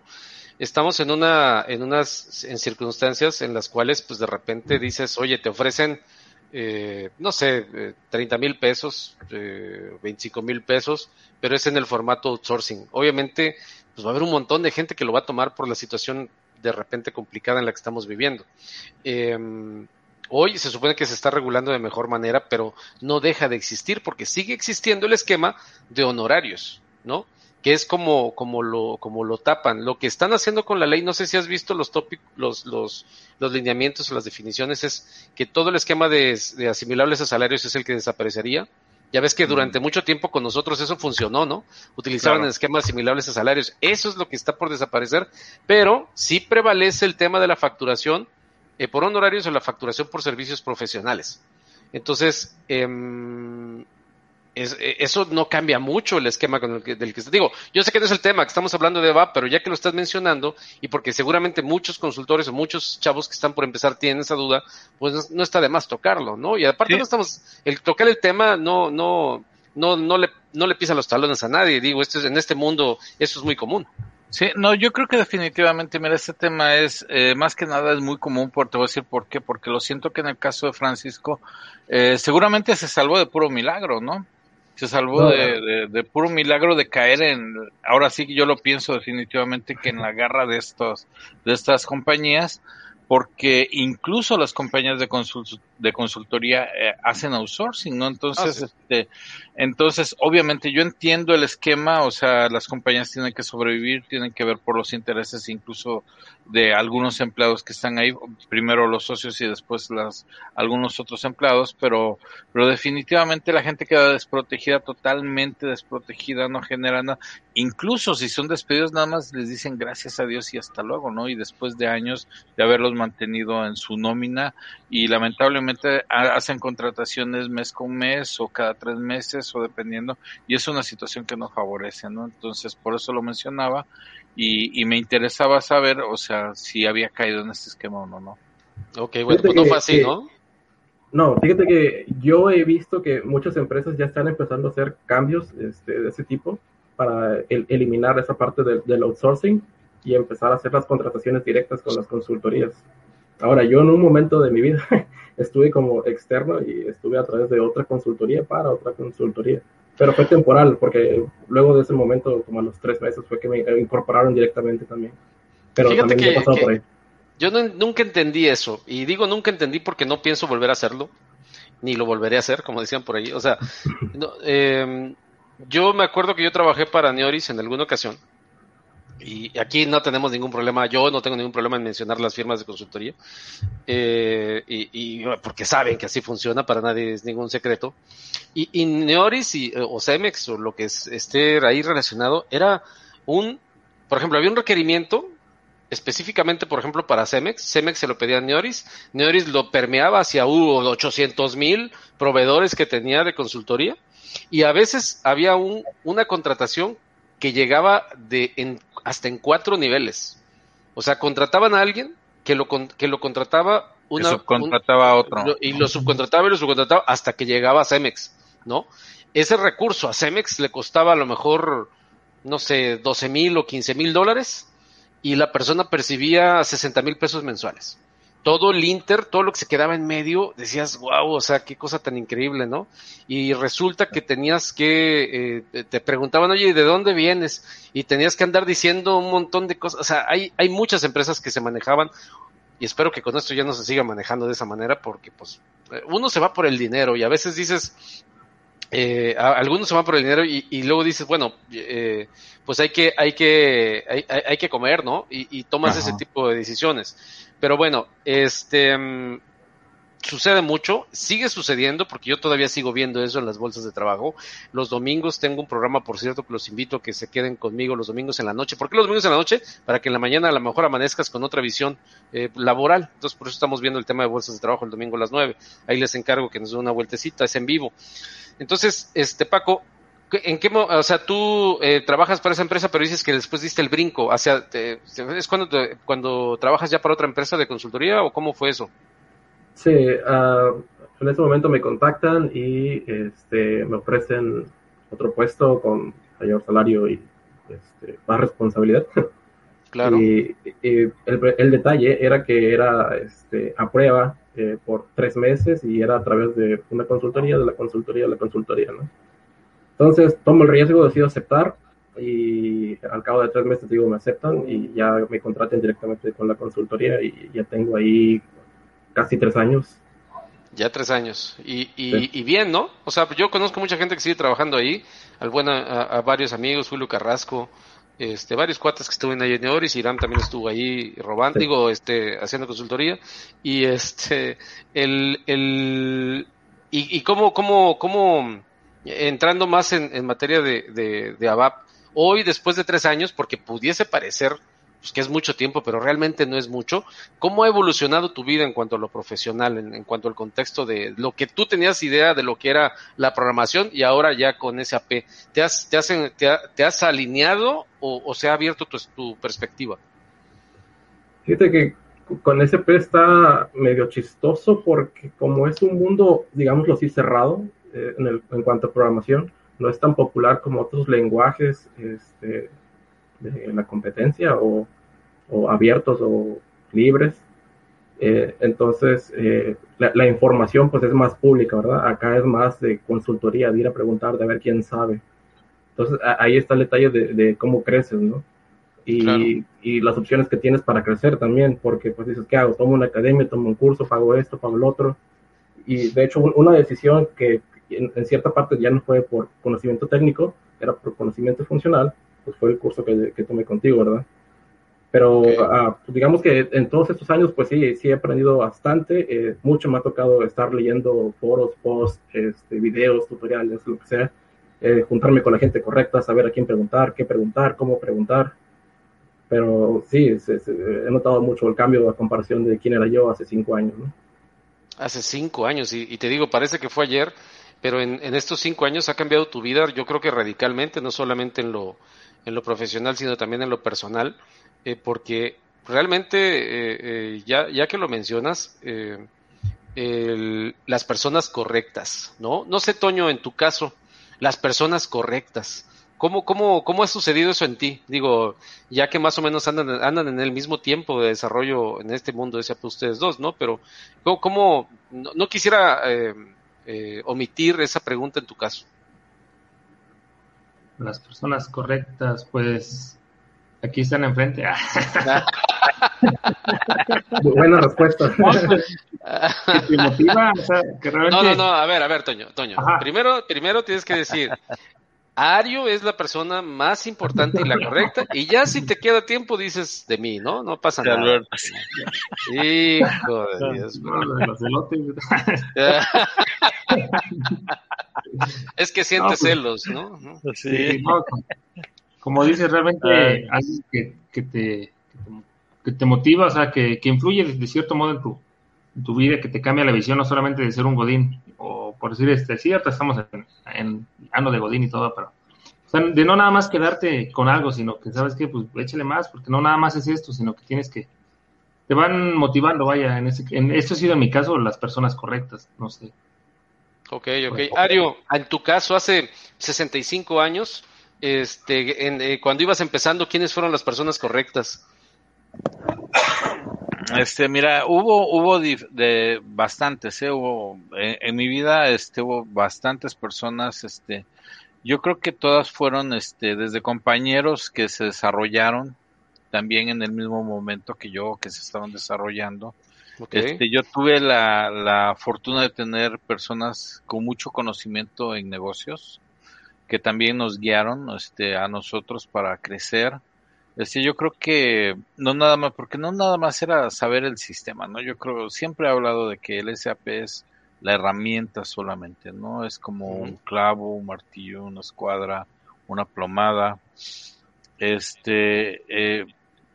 Speaker 1: estamos en una, en unas, en circunstancias en las cuales, pues de repente dices, oye, te ofrecen, eh, no sé, eh, 30 mil pesos, eh, 25 mil pesos, pero es en el formato outsourcing. Obviamente, pues va a haber un montón de gente que lo va a tomar por la situación de repente complicada en la que estamos viviendo. Hoy se supone que se está regulando de mejor manera, pero no deja de existir porque sigue existiendo el esquema de honorarios, ¿no? Que es como, como lo, como lo tapan. Lo que están haciendo con la ley, no sé si has visto los tópicos, los, los, los lineamientos o las definiciones, es que todo el esquema de, de asimilables a salarios es el que desaparecería. Ya ves que durante mucho tiempo con nosotros eso funcionó, ¿no? Utilizaban
Speaker 2: Claro.
Speaker 1: esquemas similares a salarios. Eso es lo que está por desaparecer, pero sí prevalece el tema de la facturación eh, por honorarios o la facturación por servicios profesionales. Entonces, em, es- eh, eso no cambia mucho el esquema con el que, del que digo. Yo sé que no es el tema que estamos hablando de VAP, pero ya que lo estás mencionando, y porque seguramente muchos consultores o muchos chavos que están por empezar tienen esa duda, pues no, está de más tocarlo, ¿no? Y aparte
Speaker 2: Sí.
Speaker 1: no estamos, el tocar el tema no, no, no, no le, no le pisa los talones a nadie. Digo, esto es, en este mundo eso es muy común.
Speaker 2: Sí, no, yo creo que definitivamente, mira, este tema es, eh, más que nada es muy común, por, te voy a decir por qué, porque lo siento que en el caso de Francisco, eh, seguramente se salvó de puro milagro, ¿no? Se salvó
Speaker 3: No,
Speaker 2: de, de- de puro milagro de caer en, ahora sí que yo lo pienso definitivamente que en la garra de estos, de estas compañías, porque incluso las compañías de, de consultoría eh, hacen outsourcing, ¿no? Entonces,
Speaker 1: Ah, sí.
Speaker 2: este, entonces, obviamente yo entiendo el esquema, o sea, las compañías tienen que sobrevivir, tienen que ver por los intereses incluso de algunos empleados que están ahí, primero los socios y después las algunos otros empleados, pero pero definitivamente la gente queda desprotegida, totalmente desprotegida, no genera nada. Incluso si son despedidos nada más les dicen gracias a Dios y hasta luego, ¿no? Y después de años de haberlos mantenido en su nómina y lamentablemente ha- hacen contrataciones mes con mes o cada tres meses o dependiendo y es una situación que no favorece, ¿no? Entonces por eso lo mencionaba y, y me interesaba saber, o sea, si había caído en este esquema o no, ¿no?
Speaker 1: Ok, bueno, pues no fue así, ¿no?
Speaker 3: No, fíjate que yo he visto que muchas empresas ya están empezando a hacer cambios este, de ese tipo para el- eliminar esa parte del, del outsourcing y empezar a hacer las contrataciones directas con las consultorías. Ahora, yo en un momento de mi vida <laughs> estuve como externo y estuve a través de otra consultoría para otra consultoría, pero fue temporal porque luego de ese momento, como a los tres meses, fue que me incorporaron directamente también. Pero
Speaker 1: Fíjate
Speaker 3: también me
Speaker 1: que-
Speaker 3: he pasado
Speaker 1: que-
Speaker 3: por ahí.
Speaker 1: Yo no- nunca entendí eso. Y digo nunca entendí porque no pienso volver a hacerlo. Ni lo volveré a hacer, como decían por ahí. O sea, no, eh, yo me acuerdo que yo trabajé para Neoris en alguna ocasión. Y aquí no tenemos ningún problema. Yo no tengo ningún problema en mencionar las firmas de consultoría. Eh, y, porque saben que así funciona, para nadie es ningún secreto. Y, y Neoris y, o Cemex o lo que es- esté ahí relacionado era un, por ejemplo, había un requerimiento específicamente, por ejemplo, para Cemex. Cemex se lo pedía a Neoris. Neoris lo permeaba hacia uh, 800 mil proveedores que tenía de consultoría. Y a veces había un, una contratación que llegaba de en, hasta en cuatro niveles. O sea, contrataban a alguien que lo, con- que lo contrataba
Speaker 2: Que
Speaker 1: una,
Speaker 2: subcontrataba a otro.
Speaker 1: y lo subcontrataba y lo subcontrataba hasta que llegaba a Cemex, ¿no? Ese recurso a Cemex le costaba a lo mejor, no sé, 12 mil o 15 mil dólares y la persona percibía 60 mil pesos mensuales. Todo el Inter, todo lo que se quedaba en medio, decías, wow, o sea, qué cosa tan increíble, ¿no? Y resulta que tenías que, eh, te- preguntaban, oye, ¿de dónde vienes? Y tenías que andar diciendo un montón de cosas. O sea, hay, hay muchas empresas que se manejaban y espero que con esto ya no se siga manejando de esa manera porque pues eh, uno se va por el dinero y a veces dices eh, algunos se van por el dinero y, y luego dices, bueno, eh, pues hay que, hay que, hay, hay- que comer, ¿no? Y, y tomas
Speaker 2: Ajá.
Speaker 1: ese tipo de decisiones. Pero bueno, este, mm, sucede mucho, sigue sucediendo, porque yo todavía sigo viendo eso en las bolsas de trabajo. Los domingos tengo un programa, por cierto, que los invito a que se queden conmigo los domingos en la noche. ¿Por qué los domingos en la noche? Para que en la mañana a lo mejor amanezcas con otra visión eh, laboral. Entonces, por eso estamos viendo el tema de bolsas de trabajo el domingo a las nueve. Ahí les encargo que nos den una vueltecita, es en vivo. Entonces, este Paco, ¿qué- ¿en qué, o sea, tú eh, trabajas para esa empresa, pero dices que después diste el brinco hacia, te- ¿es cuando, te- cuando trabajas ya para otra empresa de consultoría o cómo fue eso?
Speaker 3: Sí, ah, en ese momento me contactan y este, me ofrecen otro puesto con mayor salario y este, más responsabilidad. <laughs>
Speaker 1: Claro.
Speaker 3: Y, y el, el detalle era que era este, a prueba eh, por tres meses y era a través de una consultoría, de la consultoría, de la consultoría, ¿no? Entonces tomo el riesgo, decido aceptar y al cabo de tres meses digo me aceptan y ya me contraten directamente con la consultoría y ya tengo ahí casi tres años.
Speaker 1: Ya tres años. Y, y,
Speaker 3: Sí.
Speaker 1: y bien, ¿no? O sea, yo conozco mucha gente que sigue trabajando ahí, al a, a varios amigos, Julio Carrasco, este, varios cuates que estuvieron ahí en Oris, Irán también estuvo ahí robando,
Speaker 3: Sí.
Speaker 1: digo, este, haciendo consultoría, y este, el, el, y, y cómo, cómo, cómo, entrando más en, en materia de, de, de ABAP, hoy después de tres años, porque pudiese parecer pues, que es mucho tiempo, pero realmente no es mucho, ¿cómo ha evolucionado tu vida en cuanto a lo profesional, en, cuanto al contexto de lo que tú tenías idea de lo que era la programación y ahora ya con SAP? ¿Te has, te has, te ha- te has alineado o, o se ha abierto tu, tu perspectiva?
Speaker 3: Fíjate que con SP está medio chistoso porque como es un mundo, digámoslo así, cerrado eh, en, el- en cuanto a programación, no es tan popular como otros lenguajes este, de la competencia o, o abiertos o libres. Eh, entonces, eh, la, la información pues es más pública, ¿verdad? Acá es más de consultoría, de ir a preguntar, de ver quién sabe. Entonces, a- ahí está el detalle de, de cómo creces, ¿no? y,
Speaker 1: Claro.
Speaker 3: y las opciones que tienes para crecer también, porque pues dices, ¿qué hago? Tomo una academia, tomo un curso, pago esto, pago el otro. Y de hecho, un- una decisión que en, en cierta parte ya no fue por conocimiento técnico, era por conocimiento funcional, pues fue el curso que, que tomé contigo, ¿verdad? Pero
Speaker 1: Ok.
Speaker 3: ah, pues, digamos que en todos estos años, pues sí, sí he aprendido bastante. eh, mucho me ha tocado estar leyendo foros, posts, este, videos, tutoriales, lo que sea. eh, juntarme con la gente correcta, saber a quién preguntar, qué preguntar, cómo preguntar. Pero sí, se- se- he notado mucho el cambio a comparación de quién era yo hace cinco años, ¿no?
Speaker 1: Hace cinco años, y, y te digo, parece que fue ayer, pero en, en estos cinco años ha cambiado tu vida, yo creo que radicalmente, no solamente en lo, en lo profesional, sino también en lo personal, eh, porque realmente, eh, eh, ya, ya que lo mencionas, las personas correctas, ¿no? No sé, Toño, en tu caso, las personas correctas. ¿Cómo, cómo, ¿Cómo ha sucedido eso en ti? Digo, ya que más o menos andan, andan en el mismo tiempo de desarrollo en este mundo de SAP ustedes dos, ¿no? Pero, ¿cómo, no, quisiera omitir esa pregunta en tu caso?
Speaker 4: Las personas correctas, pues aquí están enfrente. <laughs>
Speaker 3: Buena respuesta. <laughs>
Speaker 4: que te motiva, o sea, que realmente
Speaker 1: No, no, no, a ver, a ver, Toño, Toño.
Speaker 4: Ajá.
Speaker 1: Primero, primero tienes que decir, Ario es la persona más importante y la correcta, y ya si te queda tiempo dices de mí, ¿no? No pasa
Speaker 2: De
Speaker 1: nada. Hijo de Dios. <laughs> Es que siente
Speaker 4: No, pues-
Speaker 1: celos, ¿no?
Speaker 4: Sí,
Speaker 2: Sí.
Speaker 4: no, como- como dices, realmente alguien que, que, te, que, te, motiva, o sea, que, que influye de cierto modo en tu, en tu vida, que te cambia la visión, no solamente de ser un Godín, por decir, este, cierto, estamos en, en ano de Godín y todo, pero o sea, de no nada más quedarte con algo, sino que sabes que, pues échale más, porque no nada más es esto, sino que tienes que, te van motivando, vaya, en, ese, en esto ha sido en mi caso las personas correctas, no sé.
Speaker 1: Ok, ok. Ario, en tu caso, hace 65 años, este, en, eh, cuando ibas empezando, ¿quiénes fueron las personas correctas?
Speaker 2: Este, mira, hubo, hubo de bastantes, ¿eh? Hubo, en, en mi vida, este, hubo bastantes personas, este, yo creo que todas fueron, este, desde compañeros que se desarrollaron también en el mismo momento que yo, que se estaban desarrollando,
Speaker 1: Ok.
Speaker 2: Este, yo tuve la, la fortuna de tener personas con mucho conocimiento en negocios que también nos guiaron este, a nosotros para crecer. Este, yo creo que no nada más, porque no nada más era saber el sistema, ¿no? Yo creo, siempre he hablado de que el SAP es la herramienta solamente, ¿no? Es como un clavo, un martillo, una escuadra, una plomada. Este, eh,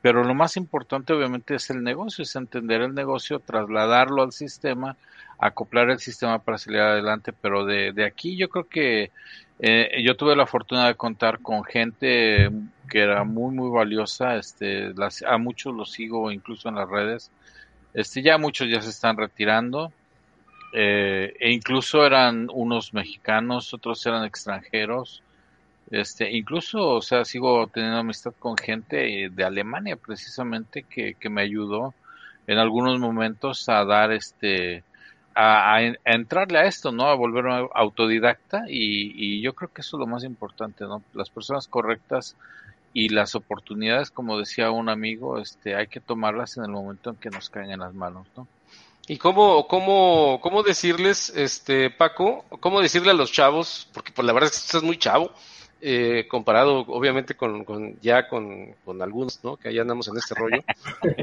Speaker 2: pero lo más importante obviamente es el negocio, es entender el negocio, trasladarlo al sistema, acoplar el sistema para salir adelante, pero de, de aquí yo creo que eh, yo tuve la fortuna de contar con gente que era muy muy valiosa, este, a muchos los sigo incluso en las redes, este, ya muchos ya se están retirando, eh, e incluso eran unos mexicanos, otros eran extranjeros, este, incluso, o sea, sigo teniendo amistad con gente de Alemania precisamente que, que me ayudó en algunos momentos a dar este, a, a, entrarle a esto, ¿no? A volverme autodidacta y, y yo creo que eso es lo más importante, ¿no? Las personas correctas y las oportunidades, como decía un amigo, este, hay que tomarlas en el momento en que nos caen en las manos, ¿no?
Speaker 1: ¿Y cómo, cómo, cómo decirles, este, Paco, cómo decirle a los chavos, porque pues la verdad es que estás muy chavo, eh, comparado obviamente con, con ya con, con, algunos, ¿no? Que ya andamos en este rollo.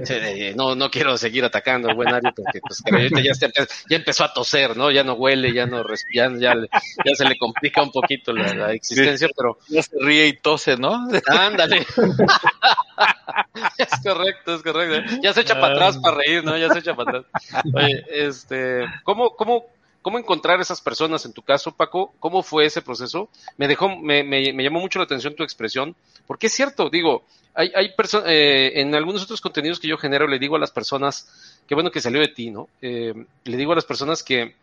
Speaker 1: Eh, no, no quiero seguir atacando al buen Ari porque pues, ya, se, ya, empezó a toser, ¿no? Ya no huele, ya no respira, ya, ya, se le complica un poquito la, la existencia, sí, pero...
Speaker 2: Ya se ríe y tose, ¿no?
Speaker 1: Ándale. <laughs> es correcto, es correcto. Ya se echa para atrás para reír, ¿no? Ya se echa para atrás. Oye, este, ¿cómo, cómo, ¿Cómo encontrar esas personas en tu caso, Paco? ¿Cómo fue ese proceso? Me dejó, me, me, me llamó mucho la atención tu expresión, porque es cierto, digo, hay, hay personas, eh, en algunos otros contenidos que yo genero, le digo a las personas, qué bueno que salió de ti, ¿no? Eh, le digo a las personas que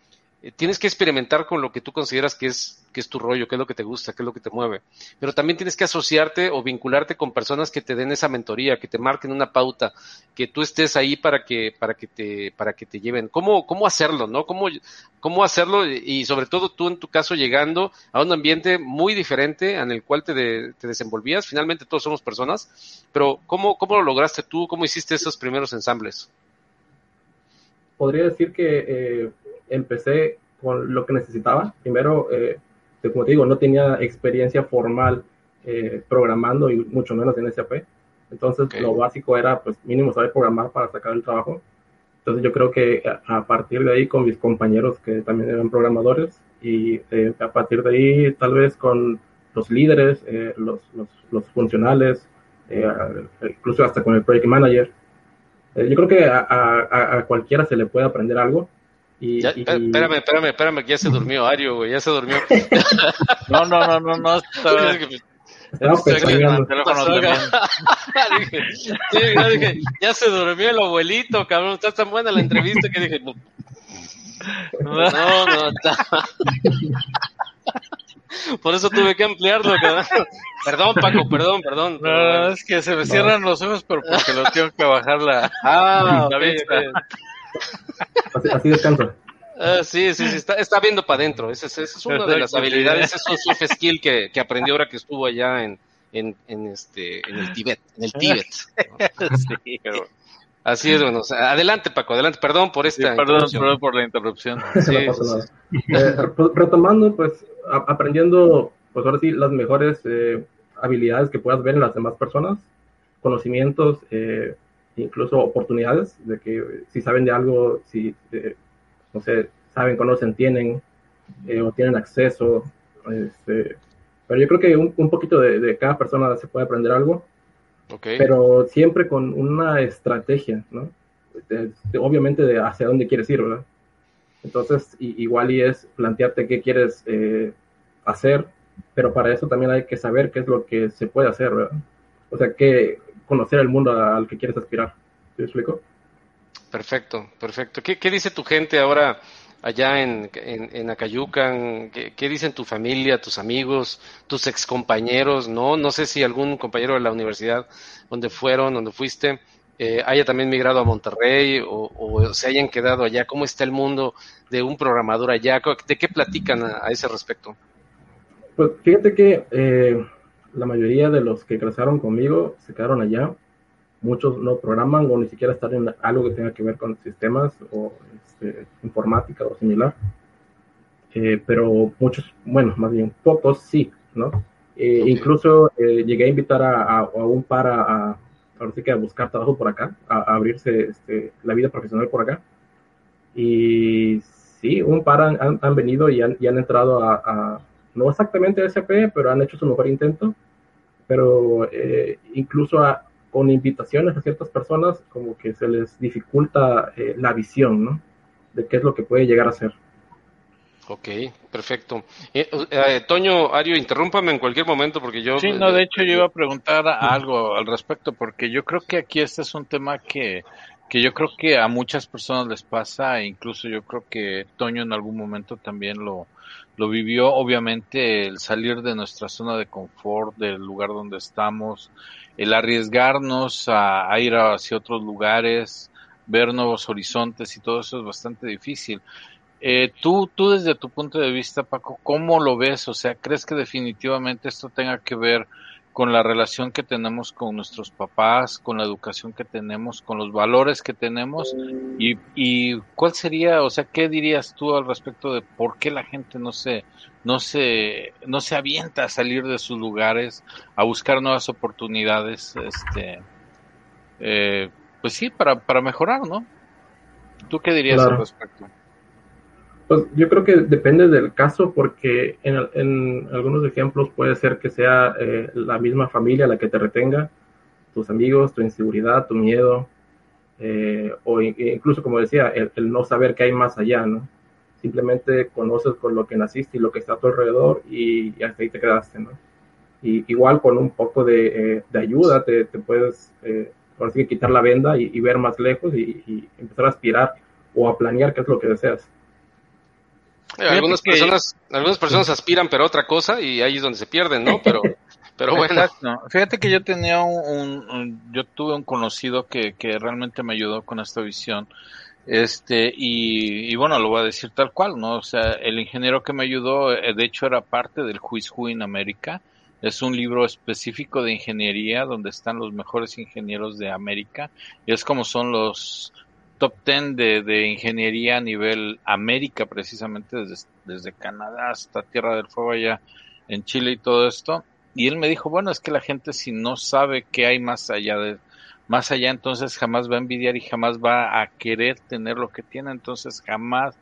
Speaker 1: tienes que experimentar con lo que tú consideras que es, que es tu rollo, qué es lo que te gusta, qué es lo que te mueve. Pero también tienes que asociarte o vincularte con personas que te den esa mentoría, que te marquen una pauta, que tú estés ahí para que, para que te, para que te lleven. ¿Cómo, cómo hacerlo, no? ¿Cómo, cómo hacerlo? Y sobre todo tú en tu caso llegando a un ambiente muy diferente en el cual te, te desenvolvías. Finalmente todos somos personas, pero ¿cómo, cómo lo lograste tú? ¿Cómo hiciste esos primeros ensambles?
Speaker 3: Podría decir que, eh, empecé con lo que necesitaba. Primero, eh, como te digo, no tenía experiencia formal eh, programando y mucho menos en SAP. Entonces, okay. lo básico era, pues, mínimo saber programar para sacar el trabajo. Entonces, yo creo que a, a partir de ahí, con mis compañeros que también eran programadores, y eh, a partir de ahí, tal vez con los líderes, eh, los, los, los, funcionales, eh, incluso hasta con el project manager. yo creo que a, a, a cualquiera se le puede aprender algo y,
Speaker 1: ya,
Speaker 3: y...
Speaker 1: Espérame, espérame, espérame, que ya se durmió Ario, güey, ya se durmió. <laughs>
Speaker 2: no, no, no, no, no. Estaba... <laughs>
Speaker 1: Dije, sí, yo dije, ya se durmió el abuelito, cabrón. Está tan buena la entrevista que dije, no, no, está. Por eso tuve que ampliarlo, cabrón. Perdón, Paco, perdón, perdón.
Speaker 2: No, no, es que se me cierran no. los ojos, pero porque lo tengo que bajar la,
Speaker 1: ah,
Speaker 2: la
Speaker 1: okay,
Speaker 2: vista.
Speaker 1: okay.
Speaker 3: Así, así descansa.
Speaker 1: Uh, sí, sí, sí, está, está viendo para adentro. Esa es, esa es una de las habilidades, es un soft skill que, que aprendió ahora que estuvo allá en, en, en, este, en el Tíbet. En el Tíbet ¿no? <laughs> sí, pero... Así es, bueno. O sea, adelante, Paco, adelante. Perdón por esta.
Speaker 2: Sí, perdón, perdón, por la interrupción. <laughs>
Speaker 3: Sí, no pasa nada. Eh, retomando, pues, a, aprendiendo, pues ahora sí, las mejores eh, habilidades que puedas ver en las demás personas, conocimientos, eh, incluso oportunidades, de que si saben de algo, si, eh, no sé, saben, conocen, tienen, eh, o tienen acceso. Este, pero yo creo que un, un poquito de, de, cada persona se puede aprender algo,
Speaker 1: okay.
Speaker 3: pero siempre con una estrategia, ¿no? De, de, obviamente de hacia dónde quieres ir, ¿verdad? Entonces, y, igual y es plantearte qué quieres eh, hacer, pero para eso también hay que saber qué es lo que se puede hacer, ¿verdad? O sea, que conocer el mundo al que quieres aspirar. ¿Te explico?
Speaker 1: Perfecto, perfecto. ¿Qué, qué dice tu gente ahora allá en, en, en Acayucan? ¿Qué, ¿Qué, dicen tu familia, tus amigos, tus excompañeros? No, no sé si algún compañero de la universidad donde fueron, donde fuiste, eh, haya también migrado a Monterrey o, o, se hayan quedado allá. ¿Cómo está el mundo de un programador allá? ¿De qué platican a, a ese respecto?
Speaker 3: Pues fíjate que eh, la mayoría de los que cruzaron conmigo se quedaron allá muchos no programan o ni siquiera están en algo que tenga que ver con sistemas o este, informática o similar. Eh, pero muchos, bueno, más bien pocos sí, ¿no? Eh, incluso eh, llegué a invitar a, a, a un par a, a, ahora sí que a buscar trabajo por acá, a, a abrirse este, la vida profesional por acá. Y sí, un par han, han, han venido y han, y han entrado a, no exactamente SP, pero han hecho su mejor intento. Pero eh, incluso con invitaciones a ciertas personas, como que se les dificulta eh, la visión, ¿no? De qué es lo que puede llegar a ser.
Speaker 1: Ok, perfecto. Eh, eh, Toño, Ario, interrúmpame en cualquier momento porque yo...
Speaker 2: Sí, no, de hecho yo iba a preguntar algo al respecto porque yo creo que aquí este es un tema que, que yo creo que a muchas personas les pasa e incluso yo creo que Toño en algún momento también lo, lo vivió. Obviamente el salir de nuestra zona de confort, del lugar donde estamos, el arriesgarnos a, a ir hacia otros lugares, ver nuevos horizontes y todo eso es bastante difícil. Eh, tú, tú desde tu punto de vista, Paco, ¿cómo lo ves? O sea, ¿crees que definitivamente esto tenga que ver con la relación que tenemos con nuestros papás, con la educación que tenemos, con los valores que tenemos? Y, y cuál sería, o sea, ¿qué dirías tú al respecto de por qué la gente no se, no se, no se avienta a salir de sus lugares, a buscar nuevas oportunidades, este, eh, pues sí, para, para mejorar, ¿no? ¿Tú qué dirías
Speaker 3: Claro.
Speaker 2: al respecto?
Speaker 3: Pues yo creo que depende del caso porque en, algunos ejemplos puede ser que sea eh, la misma familia la que te retenga, tus amigos, tu inseguridad, tu miedo, eh, o in- incluso como decía, el, no saber qué hay más allá, ¿no? Simplemente conoces con lo que naciste y lo que está a tu alrededor y, hasta ahí te quedaste, ¿no? Y igual con un poco de, eh, de ayuda te, te puedes, ahora sí que quitar la venda y, ver más lejos y empezar a aspirar o a planear qué es lo que deseas.
Speaker 1: Eh, algunas
Speaker 2: que-
Speaker 1: personas, algunas personas aspiran pero otra cosa y ahí es donde se pierden, ¿no? Pero, <laughs> pero bueno.
Speaker 2: Exacto. Fíjate que yo tenía un, un- un- yo tuve un conocido que, que realmente me ayudó con esta visión. Este, y, y bueno, lo voy a decir tal cual, ¿no? O sea, el ingeniero que me ayudó, eh, de hecho era parte del Who's Who in América. Es un libro específico de ingeniería donde están los mejores ingenieros de América. Y es como son los top 10 de, de ingeniería a nivel América, precisamente desde, desde Canadá hasta Tierra del Fuego allá en Chile y todo esto. Y él me dijo, bueno, es que la gente si no sabe qué hay más allá de, más allá, entonces jamás va a envidiar y jamás va a querer tener lo que tiene, entonces jamás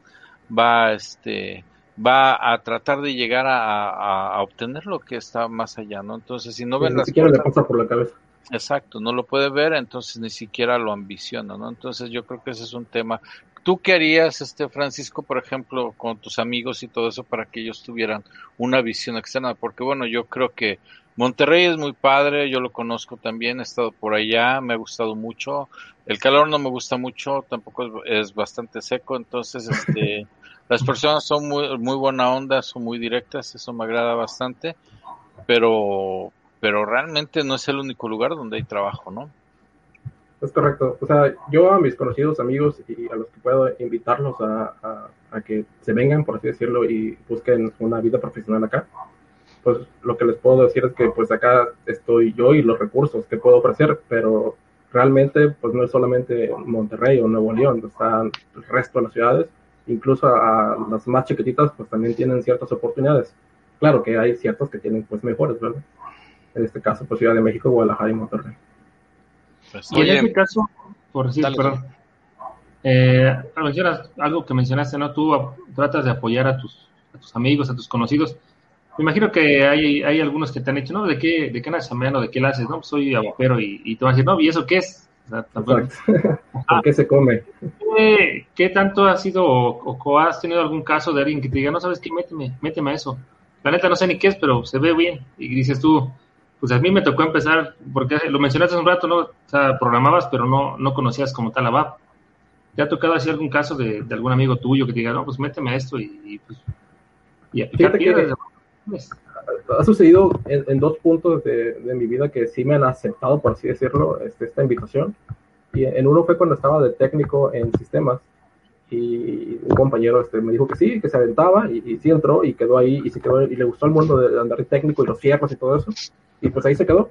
Speaker 2: va, este, va a tratar de llegar a, a, a obtener lo que está más allá, ¿no? Entonces, si no ven
Speaker 3: Ni
Speaker 2: las
Speaker 3: siquiera le pasa por la cabeza.
Speaker 2: Exacto, no lo puede ver, entonces ni siquiera lo ambiciona, ¿no? Entonces yo creo que ese es un tema. ¿Tú qué harías, este Francisco, por ejemplo, con tus amigos y todo eso para que ellos tuvieran una visión externa? Porque bueno, yo creo que Monterrey es muy padre, yo lo conozco también, he estado por allá, me ha gustado mucho. El calor no me gusta mucho, tampoco es, es bastante seco, entonces este <laughs> las personas son muy muy buena onda, son muy directas, eso me agrada bastante, pero pero realmente no es el único lugar donde hay trabajo, ¿no?
Speaker 3: Es correcto. O sea, yo a mis conocidos amigos y a los que puedo invitarlos a, que se vengan, por así decirlo, y busquen una vida profesional acá, pues lo que les puedo decir es que pues acá estoy yo y los recursos que puedo ofrecer, pero realmente pues no es solamente Monterrey o Nuevo León, están el resto de las ciudades, incluso a las más chiquititas pues también tienen ciertas oportunidades. Claro que hay ciertas que tienen pues mejores, ¿verdad? En este caso pues Ciudad de México, Guadalajara y Monterrey.
Speaker 2: Pues,
Speaker 4: Y en este caso, por decir,
Speaker 1: dale.
Speaker 4: perdón, eh, mencionas algo que mencionaste, ¿no? Tú a- tratas de apoyar a tus, a tus amigos, a tus conocidos. Me imagino que hay, hay algunos que te han dicho, ¿no? ¿De qué, de qué andas chambeando? ¿De qué la haces? No, pues soy aguapero y, y te van a decir, no, ¿y eso qué es? O sea, tampoco-
Speaker 3: Exacto. <laughs> ¿Por qué se come?
Speaker 4: ¿Qué, qué tanto ha sido o, o has tenido algún caso de alguien que te diga, no sabes qué, méteme, méteme a eso? La neta no sé ni qué es, pero se ve bien. Y dices tú, pues a mí me tocó empezar, porque lo mencionaste hace un rato, ¿no? O sea, programabas, pero no, no conocías como tal la VAP. ¿Te ha tocado así algún caso de, de algún amigo tuyo que te diga, no, pues méteme a esto y, y, pues, y piedras? Pues,
Speaker 3: ha sucedido en, en dos puntos de, de mi vida que sí me han aceptado, por así decirlo, este, esta invitación. Y en uno fue cuando estaba de técnico en sistemas y un compañero este, me dijo que sí, que se aventaba y, y sí entró y quedó ahí y se quedó y le gustó el mundo de andar de técnico y los fierros y todo eso. Y pues ahí se quedó.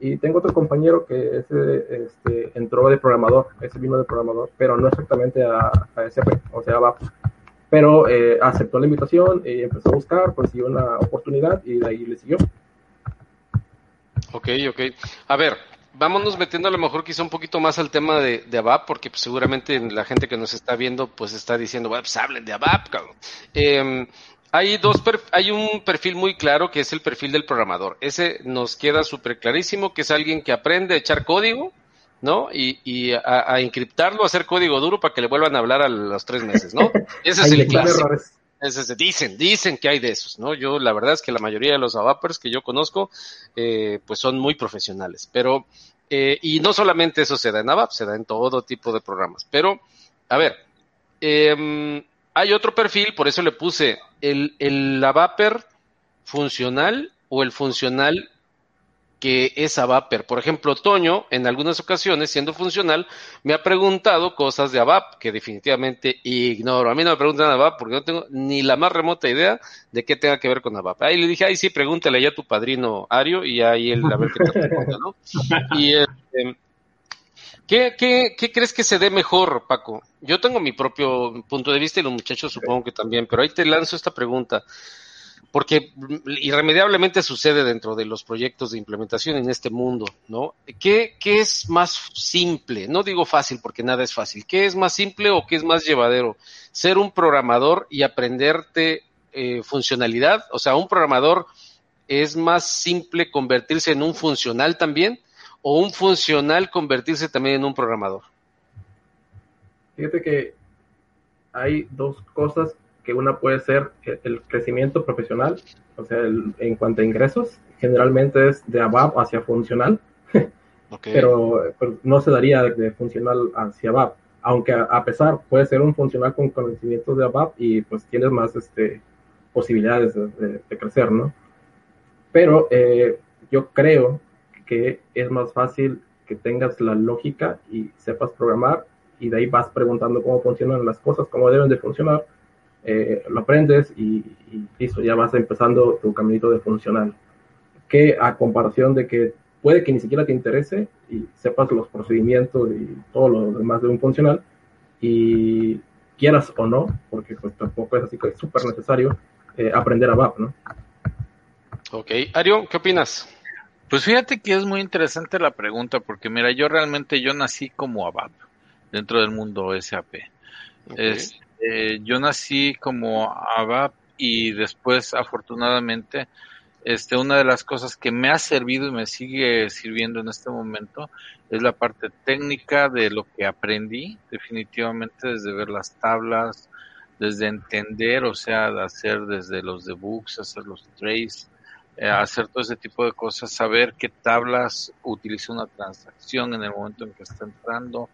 Speaker 3: Y tengo otro compañero que ese, este, entró de programador, ese vino de programador, pero no exactamente a, a SP, o sea, va. Pero eh, aceptó la invitación y empezó a buscar, consiguió una oportunidad y de ahí le siguió.
Speaker 1: Ok, ok. A ver, vámonos metiendo a lo mejor quizá un poquito más al tema de, de ABAP, porque pues, seguramente la gente que nos está viendo pues está diciendo, bueno, pues hablen de ABAP, cabrón. Eh, hay dos hay un perfil muy claro que es el perfil del programador. Ese nos queda súper clarísimo, que es alguien que aprende a echar código, ¿no? Y, y a, a, encriptarlo, a hacer código duro para que le vuelvan a hablar a los tres meses, ¿no? <laughs> Ese es el clásico. Ese es, dicen, dicen que hay de esos, ¿no? Yo la verdad es que la mayoría de los ABAPers que yo conozco, eh, pues son muy profesionales. Pero, eh, y no solamente eso se da en ABAP, se da en todo tipo de programas. Pero, a ver, eh, hay otro perfil, por eso le puse el, el ABAPer funcional o el funcional que es ABAPer. Por ejemplo, Toño, en algunas ocasiones, siendo funcional, me ha preguntado cosas de ABAP que definitivamente ignoro. A mí no me preguntan ABAP porque no tengo ni la más remota idea de qué tenga que ver con ABAP. Ahí le dije, ay, sí, pregúntale ya a tu padrino Ario y ahí él a ver qué te responde, ¿no? <laughs> Y este, ¿Qué, qué, ¿Qué crees que se dé mejor, Paco? Yo tengo mi propio punto de vista y los muchachos supongo que también, pero ahí te lanzo esta pregunta, porque irremediablemente sucede dentro de los proyectos de implementación en este mundo, ¿no? ¿Qué, es más simple? No digo fácil porque nada es fácil. ¿Qué es más simple o qué es más llevadero? Ser un programador y aprenderte eh, funcionalidad, o sea, un programador es más simple convertirse en un funcional también o un funcional convertirse también en un programador?
Speaker 3: Fíjate que hay dos cosas que una puede ser el crecimiento profesional, o sea, el, en cuanto a ingresos, generalmente es de ABAP hacia funcional, <laughs> okay. pero, pero, no se daría de, de, funcional hacia ABAP, aunque a, a, pesar puede ser un funcional con conocimientos de ABAP y pues tienes más este, posibilidades de, de, de crecer, ¿no? Pero eh, yo creo que es más fácil que tengas la lógica y sepas programar y de ahí vas preguntando cómo funcionan las cosas, cómo deben de funcionar, eh, lo aprendes y, y, ya vas empezando tu caminito de funcional. Que a comparación de que puede que ni siquiera te interese y sepas los procedimientos y todo lo demás de un funcional y quieras o no, porque pues tampoco es así que es súper necesario eh, aprender a VAP, ¿no?
Speaker 1: Ok, Ario, ¿qué opinas?
Speaker 2: Pues fíjate que es muy interesante la pregunta, porque mira, yo realmente yo nací como ABAP dentro del mundo SAP. Okay. Este, yo nací como ABAP y después, afortunadamente, este, una de las cosas que me ha servido y me sigue sirviendo en este momento es la parte técnica de lo que aprendí, definitivamente desde ver las tablas, desde entender, o sea, hacer desde los debugs, hacer los traces, eh, hacer todo ese tipo de cosas, saber qué tablas utiliza una transacción en el momento en que está entrando,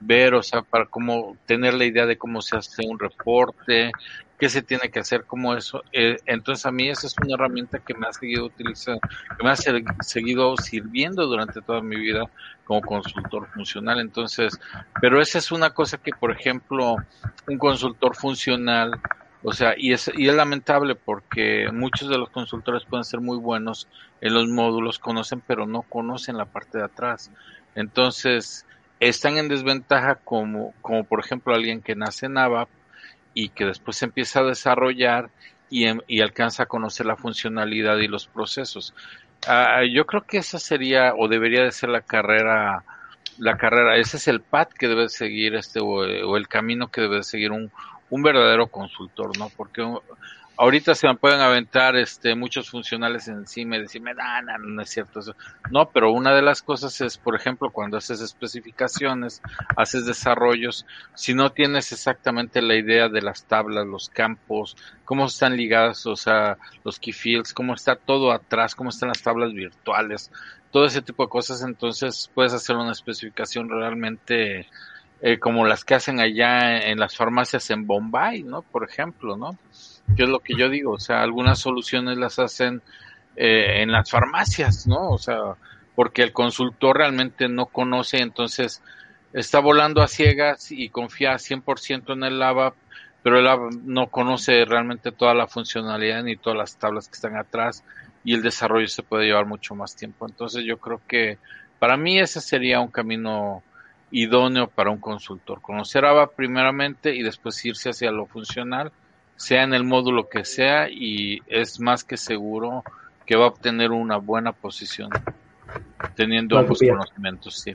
Speaker 2: ver, o sea, para cómo tener la idea de cómo se hace un reporte, qué se tiene que hacer, cómo eso. Eh, entonces, a mí esa es una herramienta que me ha seguido utilizando, que me ha seguido sirviendo durante toda mi vida como consultor funcional. Entonces, pero esa es una cosa que, por ejemplo, un consultor funcional o sea, y es, y es lamentable porque muchos de los consultores pueden ser muy buenos en los módulos, conocen, pero no conocen la parte de atrás. Entonces, están en desventaja como, como por ejemplo alguien que nace en ABAP y que después empieza a desarrollar y, y alcanza a conocer la funcionalidad y los procesos. Uh, yo creo que esa sería o debería de ser la carrera la carrera, ese es el path que debe seguir este o, o el camino que debe seguir un, un verdadero consultor, ¿no? Porque ahorita se me pueden aventar este muchos funcionales encima y decirme, no, no, no es cierto eso. No, pero una de las cosas es, por ejemplo, cuando haces especificaciones, haces desarrollos, si no tienes exactamente la idea de las tablas, los campos, cómo están ligadas, o sea, los key fields, cómo está todo atrás, cómo están las tablas virtuales, todo ese tipo de cosas, entonces puedes hacer una especificación realmente eh, como las que hacen allá en las farmacias en Bombay, ¿no? Por ejemplo, ¿no? Que es lo que yo digo, o sea, algunas soluciones las hacen eh, en las farmacias, ¿no? O sea, porque el consultor realmente no conoce, entonces está volando a ciegas y confía 100% en el lava, pero el lava no conoce realmente toda la funcionalidad ni todas las tablas que están atrás y el desarrollo se puede llevar mucho más tiempo. Entonces yo creo que para mí ese sería un camino idóneo para un consultor. Conocer ABAP primeramente y después irse hacia lo funcional, sea en el módulo que sea y es más que seguro que va a obtener una buena posición teniendo ambos conocimientos, sí.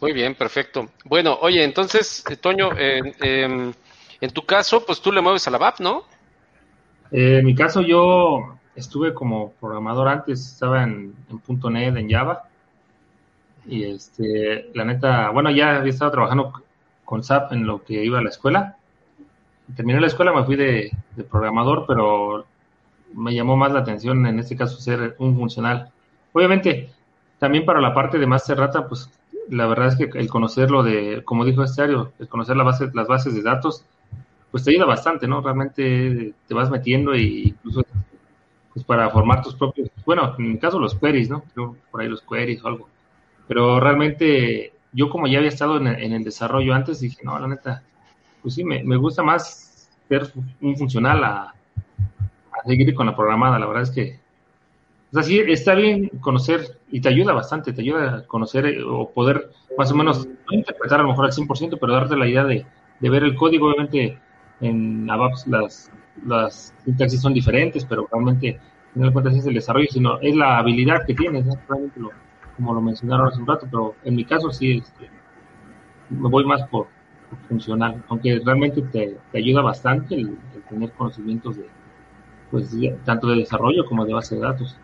Speaker 1: Muy bien, perfecto. Bueno, oye, entonces, eh, Toño, eh, en tu caso, pues tú le mueves a la VAP, ¿no?
Speaker 4: Eh, en mi caso, yo estuve como programador antes, estaba en, en .NET, en Java, y este, la neta, bueno, ya había estado trabajando con SAP en lo que iba a la escuela. Terminé la escuela, me fui de, programador, pero me llamó más la atención en este caso ser un funcional. Obviamente, también para la parte de Master Data, pues la verdad es que el conocerlo de, como dijo este ario, el conocer la base, las bases de datos, pues te ayuda bastante, ¿no? Realmente te vas metiendo e incluso pues para formar tus propios, bueno, en mi caso los queries, ¿no? por ahí los queries o algo. Pero realmente yo como ya había estado en, el desarrollo antes, dije, no, la neta, pues sí, me, me gusta más ser un funcional a, seguir con la programada. La verdad es que o sea, sí, está bien conocer y te ayuda bastante, te ayuda a conocer eh, o poder más o menos, no interpretar a lo mejor al 100%, pero darte la idea de, ver el código. Obviamente en ABAP las, las sintaxis son diferentes, pero realmente no es el desarrollo, sino es la habilidad que tienes, como lo mencionaron hace un rato, pero en mi caso sí este, me voy más por, funcional, aunque realmente te, ayuda bastante el, tener conocimientos de pues tanto de desarrollo como de base de datos.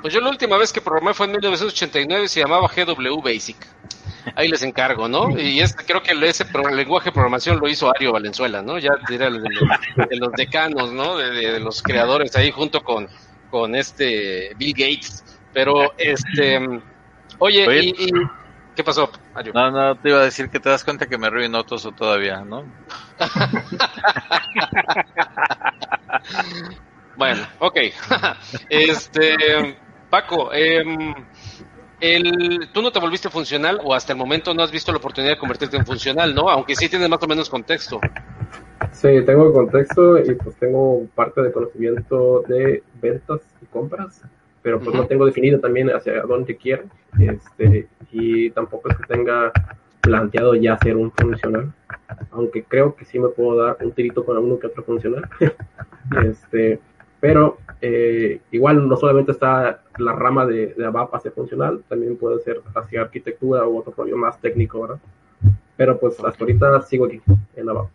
Speaker 1: Pues yo la última vez que programé fue en 1989 se llamaba GW Basic. Ahí les encargo, ¿no? Y este, creo que ese lenguaje de programación lo hizo Ario Valenzuela, ¿no? Ya era de, los decanos, ¿no? De, los creadores ahí junto con, con este Bill Gates. Pero, este, oye, Y, ¿qué pasó,
Speaker 2: Ario? No, no, te iba a decir que te das cuenta que me arruinó todo todavía, ¿no? <laughs>
Speaker 1: bueno, ok. <laughs> este, Paco, eh, el, tú no te volviste funcional o hasta el momento no has visto la oportunidad de convertirte en funcional, ¿no? Aunque sí tienes más o menos contexto.
Speaker 3: Sí, tengo contexto y pues tengo parte de conocimiento de ventas y compras, pero pues no tengo definido también hacia dónde quiero. Este, y tampoco es que tenga planteado ya ser un funcional, aunque creo que sí me puedo dar un tirito con alguno que otro funcional. <laughs> este, pero eh, igual no solamente está la rama de, de ABAP hacia funcional, también puede ser hacia arquitectura u otro rollo más técnico, ¿verdad? Pero pues hasta ahorita sigo aquí en ABAP.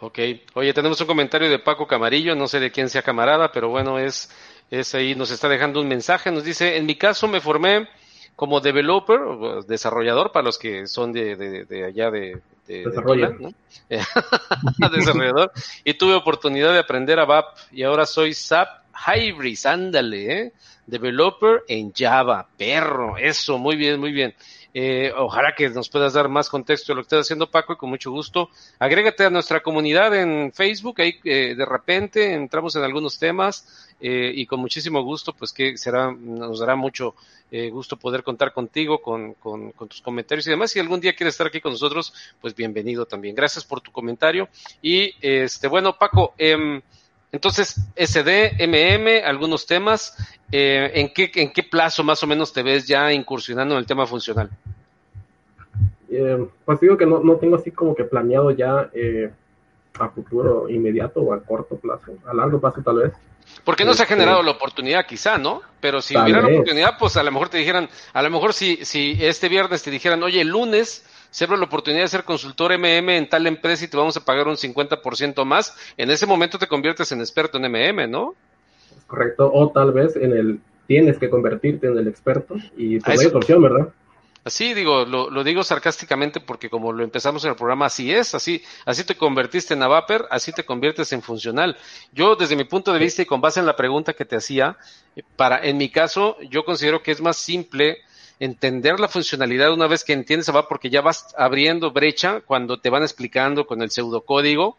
Speaker 1: Ok, oye, tenemos un comentario de Paco Camarillo, no sé de quién sea camarada, pero bueno, es, es ahí, nos está dejando un mensaje, nos dice, en mi caso me formé como developer, desarrollador, para los que son de, de allá de, de, <laughs> desarrollador, y tuve oportunidad de aprender a VAP y ahora soy SAP Hybris, ándale, ¿eh? developer en Java, perro, eso, muy bien, muy bien. Eh, ojalá que nos puedas dar más contexto de lo que estás haciendo, Paco, y con mucho gusto. Agrégate a nuestra comunidad en Facebook, ahí eh, de repente entramos en algunos temas eh, y con muchísimo gusto, pues que será, nos dará mucho gusto poder contar contigo, con, con, tus comentarios y demás. Si algún día quieres estar aquí con nosotros, pues bienvenido también. Gracias por tu comentario. Y este, bueno, Paco, eh, entonces, SD, MM, algunos temas. Eh, ¿en, qué, ¿En qué plazo más o menos te ves ya incursionando en el tema funcional?
Speaker 3: Eh, pues digo que no, no, tengo así como que planeado ya eh, a futuro inmediato o a corto plazo, a largo plazo tal vez.
Speaker 1: Porque no se ha este, generado la oportunidad quizá, ¿no? Pero si hubiera la oportunidad, pues a lo mejor te dijeran, a lo mejor si, si este viernes te dijeran, oye, el lunes se abre la oportunidad de ser consultor MM en tal empresa y te vamos a pagar un 50% más, en ese momento te conviertes en experto en MM, ¿no?
Speaker 3: Correcto, o tal vez en el tienes que convertirte en el experto y hay opción, ¿verdad?
Speaker 1: Así digo, lo, lo, digo sarcásticamente porque como lo empezamos en el programa, así es, así, así te convertiste en Avaper, así te conviertes en funcional. Yo, desde mi punto de vista y con base en la pregunta que te hacía, para, en mi caso, yo considero que es más simple entender la funcionalidad una vez que entiendes ABAP porque ya vas abriendo brecha cuando te van explicando con el pseudocódigo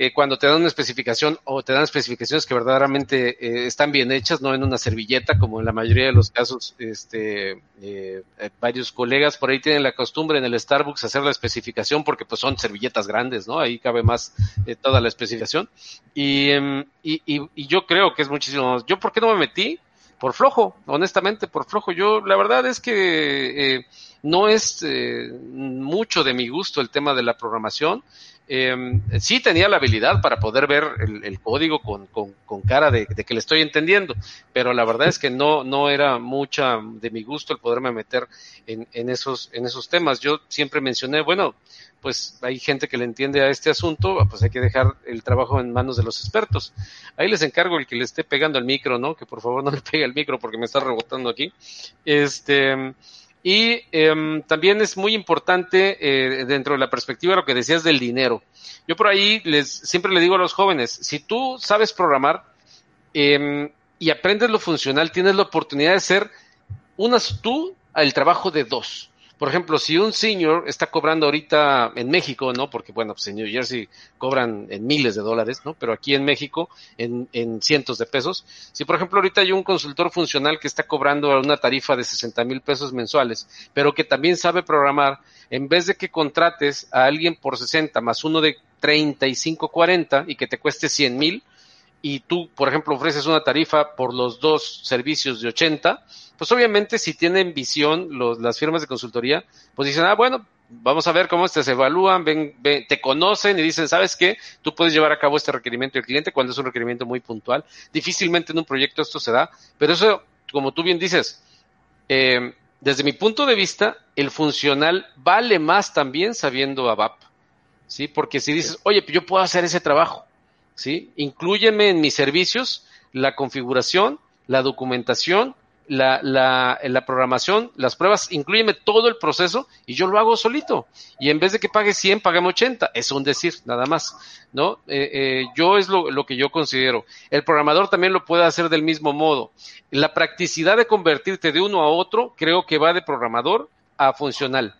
Speaker 1: eh, cuando te dan una especificación o te dan especificaciones que verdaderamente eh, están bien hechas, no en una servilleta, como en la mayoría de los casos, este, eh, varios colegas por ahí tienen la costumbre en el Starbucks hacer la especificación porque pues son servilletas grandes, ¿no? Ahí cabe más toda la especificación. Y, em, y, y, y, yo creo que es muchísimo más. ¿Yo por qué no me metí? Por flojo, honestamente, por flojo. Yo, la verdad es que no es mucho de mi gusto el tema de la programación. Eh, sí tenía la habilidad para poder ver el, código con, cara de, que le estoy entendiendo, pero la verdad es que no, no era mucha de mi gusto el poderme meter en, en, esos, en esos temas. Yo siempre mencioné, bueno, pues hay gente que le entiende a este asunto, pues hay que dejar el trabajo en manos de los expertos. Ahí les encargo el que le esté pegando al micro, ¿no? Que por favor no le pegue al micro porque me está rebotando aquí. Este, y eh, también es muy importante eh, dentro de la perspectiva de lo que decías del dinero. Yo por ahí les siempre le digo a los jóvenes, si tú sabes programar eh, y aprendes lo funcional, tienes la oportunidad de ser unas tú el trabajo de dos. Por ejemplo, si un senior está cobrando ahorita en México, ¿no? Porque, bueno, pues en New Jersey cobran en miles de dólares, ¿no? Pero aquí en México en, en cientos de pesos. Si, por ejemplo, ahorita hay un consultor funcional que está cobrando una tarifa de 60 mil pesos mensuales, pero que también sabe programar, en vez de que contrates a alguien por 60 más uno de 35, 40 y que te cueste 100 mil, y tú, por ejemplo, ofreces una tarifa por los dos servicios de 80, pues obviamente si tienen visión los, las firmas de consultoría, pues dicen, ah, bueno, vamos a ver cómo se evalúan, ven, ven, te conocen y dicen, ¿sabes qué? Tú puedes llevar a cabo este requerimiento del cliente cuando es un requerimiento muy puntual. Difícilmente en un proyecto esto se da, pero eso, como tú bien dices, eh, desde mi punto de vista, el funcional vale más también sabiendo ABAP, ¿sí? Porque si dices, oye, yo puedo hacer ese trabajo, ¿sí? Inclúyeme en mis servicios la configuración, la documentación, la, la, programación, las pruebas, incluyeme todo el proceso y yo lo hago solito. Y en vez de que pague 100, págame 80. Es un decir, nada más, ¿no? Eh, eh, yo es lo, lo, que yo considero. El programador también lo puede hacer del mismo modo. La practicidad de convertirte de uno a otro creo que va de programador a funcional.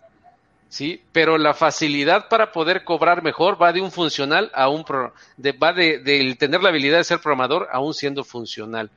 Speaker 1: ¿Sí? Pero la facilidad para poder cobrar mejor va de un funcional a un pro, de, va de, de, tener la habilidad de ser programador aún siendo funcional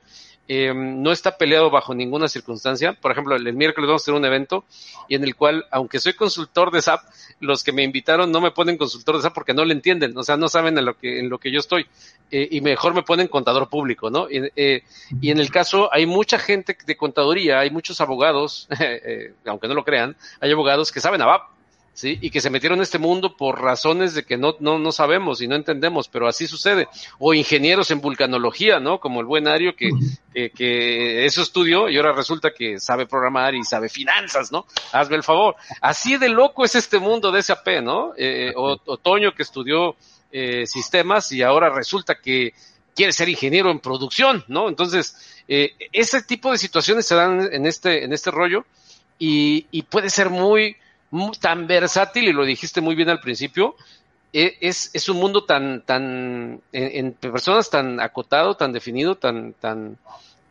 Speaker 1: eh, no está peleado bajo ninguna circunstancia. Por ejemplo, el, el, miércoles vamos a tener un evento y en el cual, aunque soy consultor de SAP, los que me invitaron no me ponen consultor de SAP porque no le entienden, o sea, no saben en lo que, en lo que yo estoy eh, y mejor me ponen contador público, ¿no? Y, eh, y, en el caso hay mucha gente de contaduría, hay muchos abogados, <laughs> eh, aunque no lo crean, hay abogados que saben ABAP ¿sí? Y que se metieron en este mundo por razones de que no, no, no sabemos y no entendemos, pero así sucede. O ingenieros en vulcanología, ¿no? Como el buen Ario que, que, que, eso estudió y ahora resulta que sabe programar y sabe finanzas, ¿no? Hazme el favor. Así de loco es este mundo de SAP, ¿no? Eh, o, Otoño que estudió eh, sistemas y ahora resulta que quiere ser ingeniero en producción, ¿no? Entonces, eh, ese tipo de situaciones se dan en este, en este rollo y, y puede ser muy, tan versátil, y lo dijiste muy bien al principio, e, es, es un mundo tan, tan, en, personas tan acotado, tan definido, tan, tan,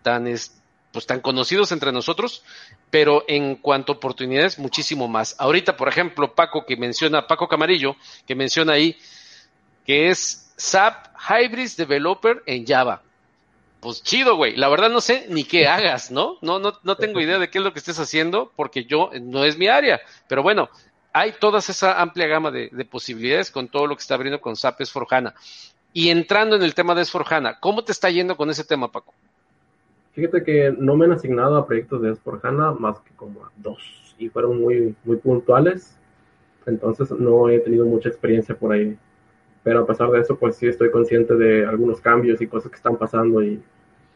Speaker 1: tan, es, pues tan conocidos entre nosotros, pero en cuanto a oportunidades, muchísimo más. Ahorita, por ejemplo, Paco que menciona, Paco Camarillo, que menciona ahí, que es SAP Hybrid Developer en Java pues chido, güey. La verdad no sé ni qué hagas, ¿no? No, no, no tengo idea de qué es lo que estés haciendo porque yo no es mi área. Pero bueno, hay toda esa amplia gama de, de posibilidades con todo lo que está abriendo con SAP S4HANA. Y entrando en el tema de S4HANA, ¿cómo te está yendo con ese tema, Paco?
Speaker 3: Fíjate que no me han asignado a proyectos de S4HANA más que como a dos y fueron muy, muy puntuales. Entonces no he tenido mucha experiencia por ahí pero a pesar de eso, pues sí estoy consciente de algunos cambios y cosas que están pasando y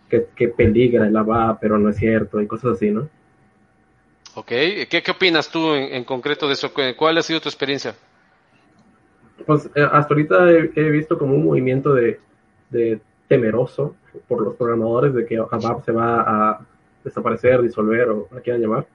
Speaker 3: que, que peligra el ABA, pero no es cierto y cosas así, ¿no?
Speaker 1: Ok, ¿qué, qué opinas tú en, en, concreto de eso? ¿Cuál ha sido tu experiencia?
Speaker 3: Pues eh, hasta ahorita he, he, visto como un movimiento de, de, temeroso por los programadores de que ABAP se va a desaparecer, disolver o la quieran llamar.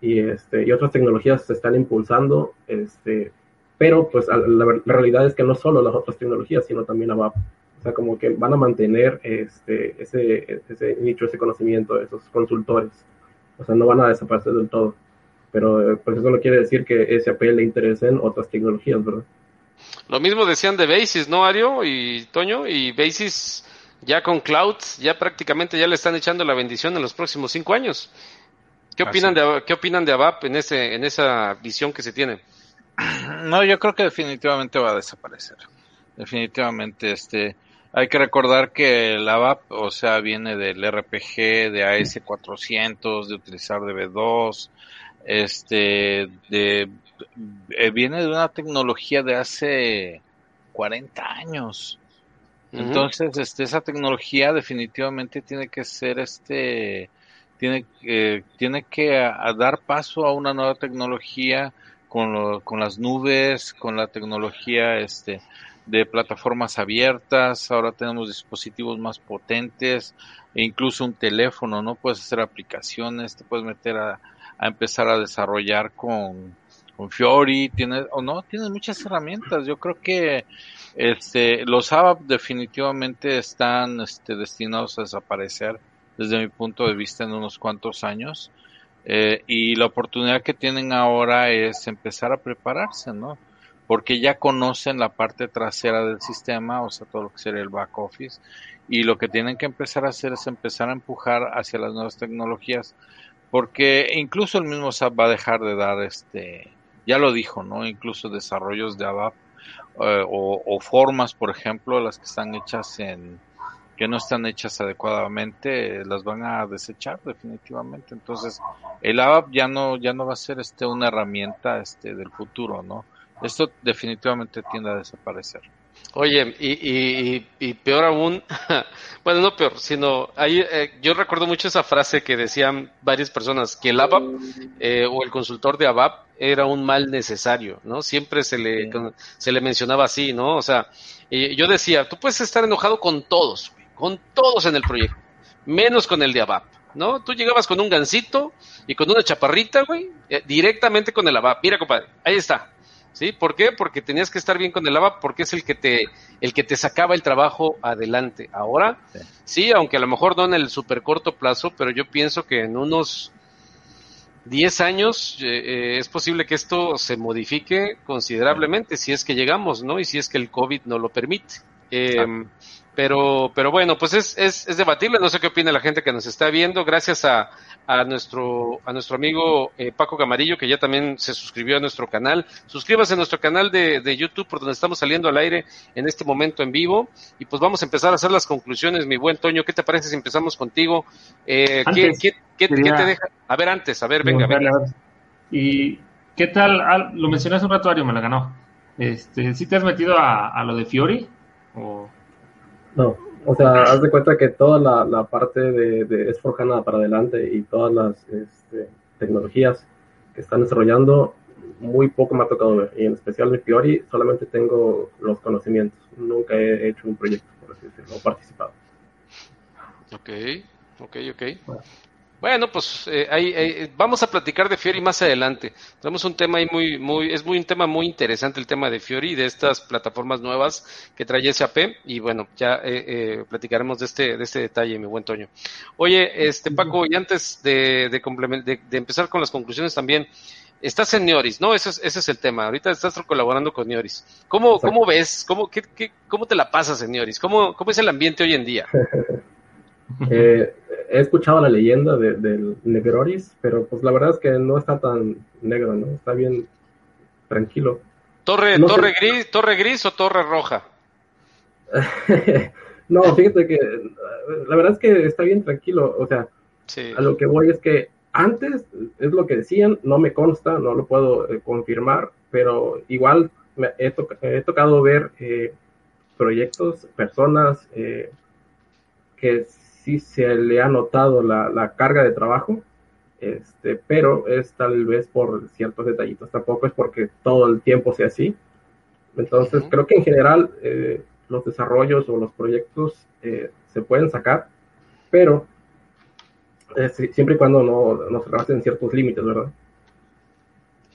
Speaker 3: Y, este, y otras tecnologías se están impulsando. Este, pero pues la, la, realidad es que no solo las otras tecnologías, sino también ABAP. O sea, como que van a mantener este, ese, ese nicho, ese conocimiento esos consultores. O sea, no van a desaparecer del todo. Pero pues eso no quiere decir que SAP le interesen otras tecnologías, ¿verdad?
Speaker 1: Lo mismo decían de Basis, ¿no, Ario y Toño? Y Basis ya con Cloud, ya prácticamente ya le están echando la bendición en los próximos cinco años. ¿Qué opinan, de, ¿qué opinan de ABAP en, ese, en esa visión que se tiene? <clears throat>
Speaker 2: No, yo creo que definitivamente va a desaparecer. Definitivamente, este, hay que recordar que el ABAP, o sea, viene del RPG, de AS400, de utilizar DB2, este, de, eh, viene de una tecnología de hace 40 años. Entonces, este, esa tecnología definitivamente tiene que ser, este, tiene, eh, tiene que dar paso a una nueva tecnología con, con las nubes, con la tecnología este, de plataformas abiertas, ahora tenemos dispositivos más potentes, e incluso un teléfono, ¿no? Puedes hacer aplicaciones, te puedes meter a, a empezar a desarrollar con, con Fiori, tienes, o no, tienes muchas herramientas. Yo creo que este, los ABAP definitivamente están este, destinados a desaparecer desde mi punto de vista en unos cuantos años. Eh, y la oportunidad que tienen ahora es empezar a prepararse, ¿no? Porque ya conocen la parte trasera del sistema, o sea, todo lo que sería el back office, y lo que tienen que empezar a hacer es empezar a empujar hacia las nuevas tecnologías, porque incluso el mismo SAP va a dejar de dar, este, ya lo dijo, ¿no? Incluso desarrollos de ABAP eh, o, o, formas, por ejemplo, las que están hechas en, que no están hechas adecuadamente las van a desechar definitivamente entonces el ABAP ya no ya no va a ser este una herramienta este del futuro no esto definitivamente tiende a desaparecer
Speaker 1: Oye, y, y, y, peor aún, <laughs> bueno, no peor, sino ahí, eh, yo recuerdo mucho esa frase que decían varias personas, que el ABAP eh, o el consultor de ABAP era un mal necesario, ¿no? Siempre se le, se le mencionaba así, ¿no? O sea, yo decía, tú puedes estar enojado con todos, con todos en el proyecto, menos con el de ABAP, ¿no? Tú llegabas con un gancito y con una chaparrita, güey, eh, directamente con el ABAP. Mira, compadre, ahí está. ¿Sí? ¿Por qué? Porque tenías que estar bien con el ABAP, porque es el que te, el que te sacaba el trabajo adelante. Ahora, sí, sí aunque a lo mejor no en el super corto plazo, pero yo pienso que en unos 10 años eh, eh, es posible que esto se modifique considerablemente, si es que llegamos, ¿no? Y si es que el COVID no lo permite. Eh, pero, pero bueno, pues es, es, es, debatible. No sé qué opina la gente que nos está viendo. Gracias a, a nuestro, a nuestro amigo eh, Paco Camarillo, que ya también se suscribió a nuestro canal. Suscríbase a nuestro canal de, de, YouTube, por donde estamos saliendo al aire en este momento en vivo. Y pues vamos a empezar a hacer las conclusiones, mi buen Toño. ¿Qué te parece si empezamos contigo? Eh, ¿qué, qué, qué, quería... ¿qué, te deja? A ver, antes, a ver, venga, venga.
Speaker 4: ¿Y qué tal? Ah, lo mencioné hace un rato, Ario, me la ganó. Este, ¿Sí te has metido a, a lo de Fiori? ¿O
Speaker 3: no, o sea, haz de cuenta que toda la, la parte de, de S4HANA para adelante y todas las este, tecnologías que están desarrollando, muy poco me ha tocado ver. Y en especial de Fiori, solamente tengo los conocimientos. Nunca he hecho un proyecto, por así decirlo, o participado.
Speaker 1: Ok, ok, ok. Bueno. Bueno, pues eh, ahí, vamos a platicar de Fiori más adelante. Tenemos un tema ahí muy, muy, es muy un tema muy interesante el tema de Fiori y de estas plataformas nuevas que trae SAP y bueno, ya eh, eh, platicaremos de este, de este detalle, mi buen Toño. Oye, este Paco, y antes de, de, de, de empezar con las conclusiones también, estás en Neoris, ¿no? Ese es, ese es el tema. Ahorita estás colaborando con Neoris. ¿Cómo, cómo ves? ¿Cómo, qué, qué, ¿Cómo te la pasas en Neoris? ¿Cómo, cómo es el ambiente hoy en día? <laughs>
Speaker 3: eh, he escuchado la leyenda del de Negroris, pero pues la verdad es que no está tan negro, ¿no? Está bien tranquilo.
Speaker 1: ¿Torre, no torre, sé... gris, ¿Torre gris o torre roja? <laughs>
Speaker 3: no, fíjate que la verdad es que está bien tranquilo, o sea, sí. a lo que voy es que antes es lo que decían, no me consta, no lo puedo eh, confirmar, pero igual me he, to he tocado ver eh, proyectos, personas eh, que sí se le ha notado la, la carga de trabajo, este, pero es tal vez por ciertos detallitos, tampoco es porque todo el tiempo sea así. Entonces, uh -huh. creo que en general eh, los desarrollos o los proyectos eh, se pueden sacar, pero eh, siempre y cuando no, no se rebasen ciertos límites, ¿verdad?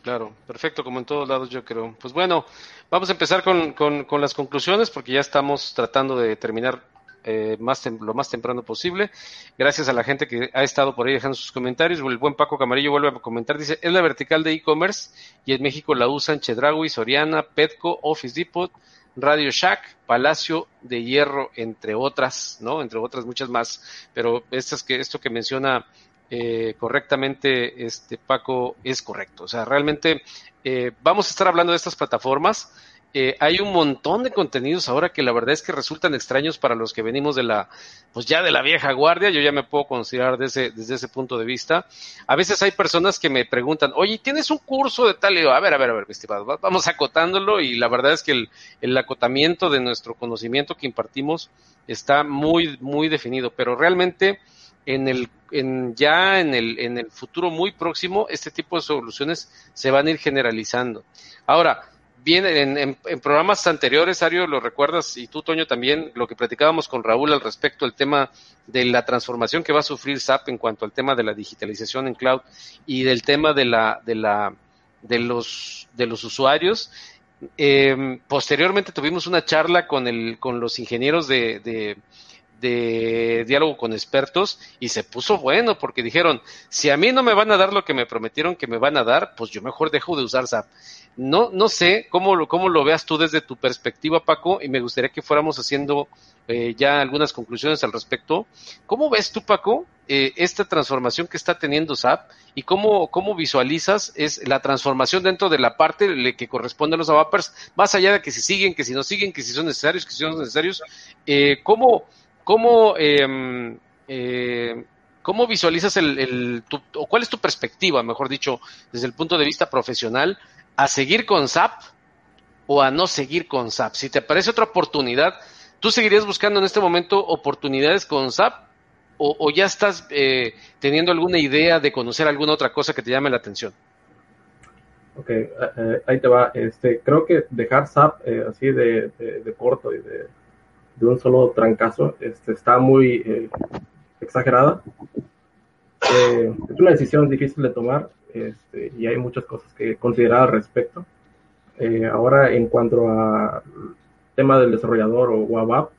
Speaker 1: Claro, perfecto, como en todos lados yo creo. Pues bueno, vamos a empezar con, con, con las conclusiones porque ya estamos tratando de terminar eh, más lo más temprano posible. Gracias a la gente que ha estado por ahí dejando sus comentarios. El buen Paco Camarillo vuelve a comentar, dice, es la vertical de e-commerce y en México la usan Chedraui, Soriana, Petco, Office Depot, Radio Shack, Palacio de Hierro, entre otras, ¿no? Entre otras muchas más. Pero estas que, esto que menciona eh, correctamente este Paco es correcto. O sea, realmente eh, vamos a estar hablando de estas plataformas. Eh, hay un montón de contenidos ahora que la verdad es que resultan extraños para los que venimos de la, pues ya de la vieja guardia. Yo ya me puedo considerar desde, desde ese punto de vista. A veces hay personas que me preguntan, oye, ¿tienes un curso de tal? Y digo, a ver, a ver, a ver, mi estimado, va- vamos acotándolo y la verdad es que el, el acotamiento de nuestro conocimiento que impartimos está muy, muy definido, pero realmente en el, en, ya en el, en el futuro muy próximo, este tipo de soluciones se van a ir generalizando. Ahora, bien, en, en, en programas anteriores, Ario, lo recuerdas, y tú, Toño, también, lo que platicábamos con Raúl al respecto del tema de la transformación que va a sufrir SAP en cuanto al tema de la digitalización en cloud y del tema de la, de la, de los, de los usuarios. Eh, posteriormente tuvimos una charla con el, con los ingenieros de, de diálogo con expertos y se puso bueno porque dijeron, si a mí no me van a dar lo que me prometieron que me van a dar, pues yo mejor dejo de usar SAP. No, no sé cómo lo, cómo lo veas tú desde tu perspectiva, Paco, y me gustaría que fuéramos haciendo eh, ya algunas conclusiones al respecto. ¿Cómo ves tú, Paco, eh, esta transformación que está teniendo SAP y cómo, cómo visualizas es la transformación dentro de la parte le- que corresponde a los ABAPers, más allá de que si siguen, que si no siguen, que si son necesarios, que si son necesarios, eh, ¿cómo, cómo, eh, eh, cómo visualizas el, el tu- o cuál es tu perspectiva, mejor dicho, desde el punto de vista profesional, a seguir con SAP o a no seguir con SAP? Si te parece otra oportunidad, ¿tú seguirías buscando en este momento oportunidades con SAP o, ya estás eh, teniendo alguna idea de conocer alguna otra cosa que te llame la atención?
Speaker 3: Ok, eh, ahí te va. Este, creo que dejar SAP eh, así de, de, de corto y de, de un solo trancazo este, está muy eh, exagerada. Eh, es una decisión difícil de tomar este, y hay muchas cosas que considerar al respecto. Eh, ahora, en cuanto a tema del desarrollador o, o ABAP,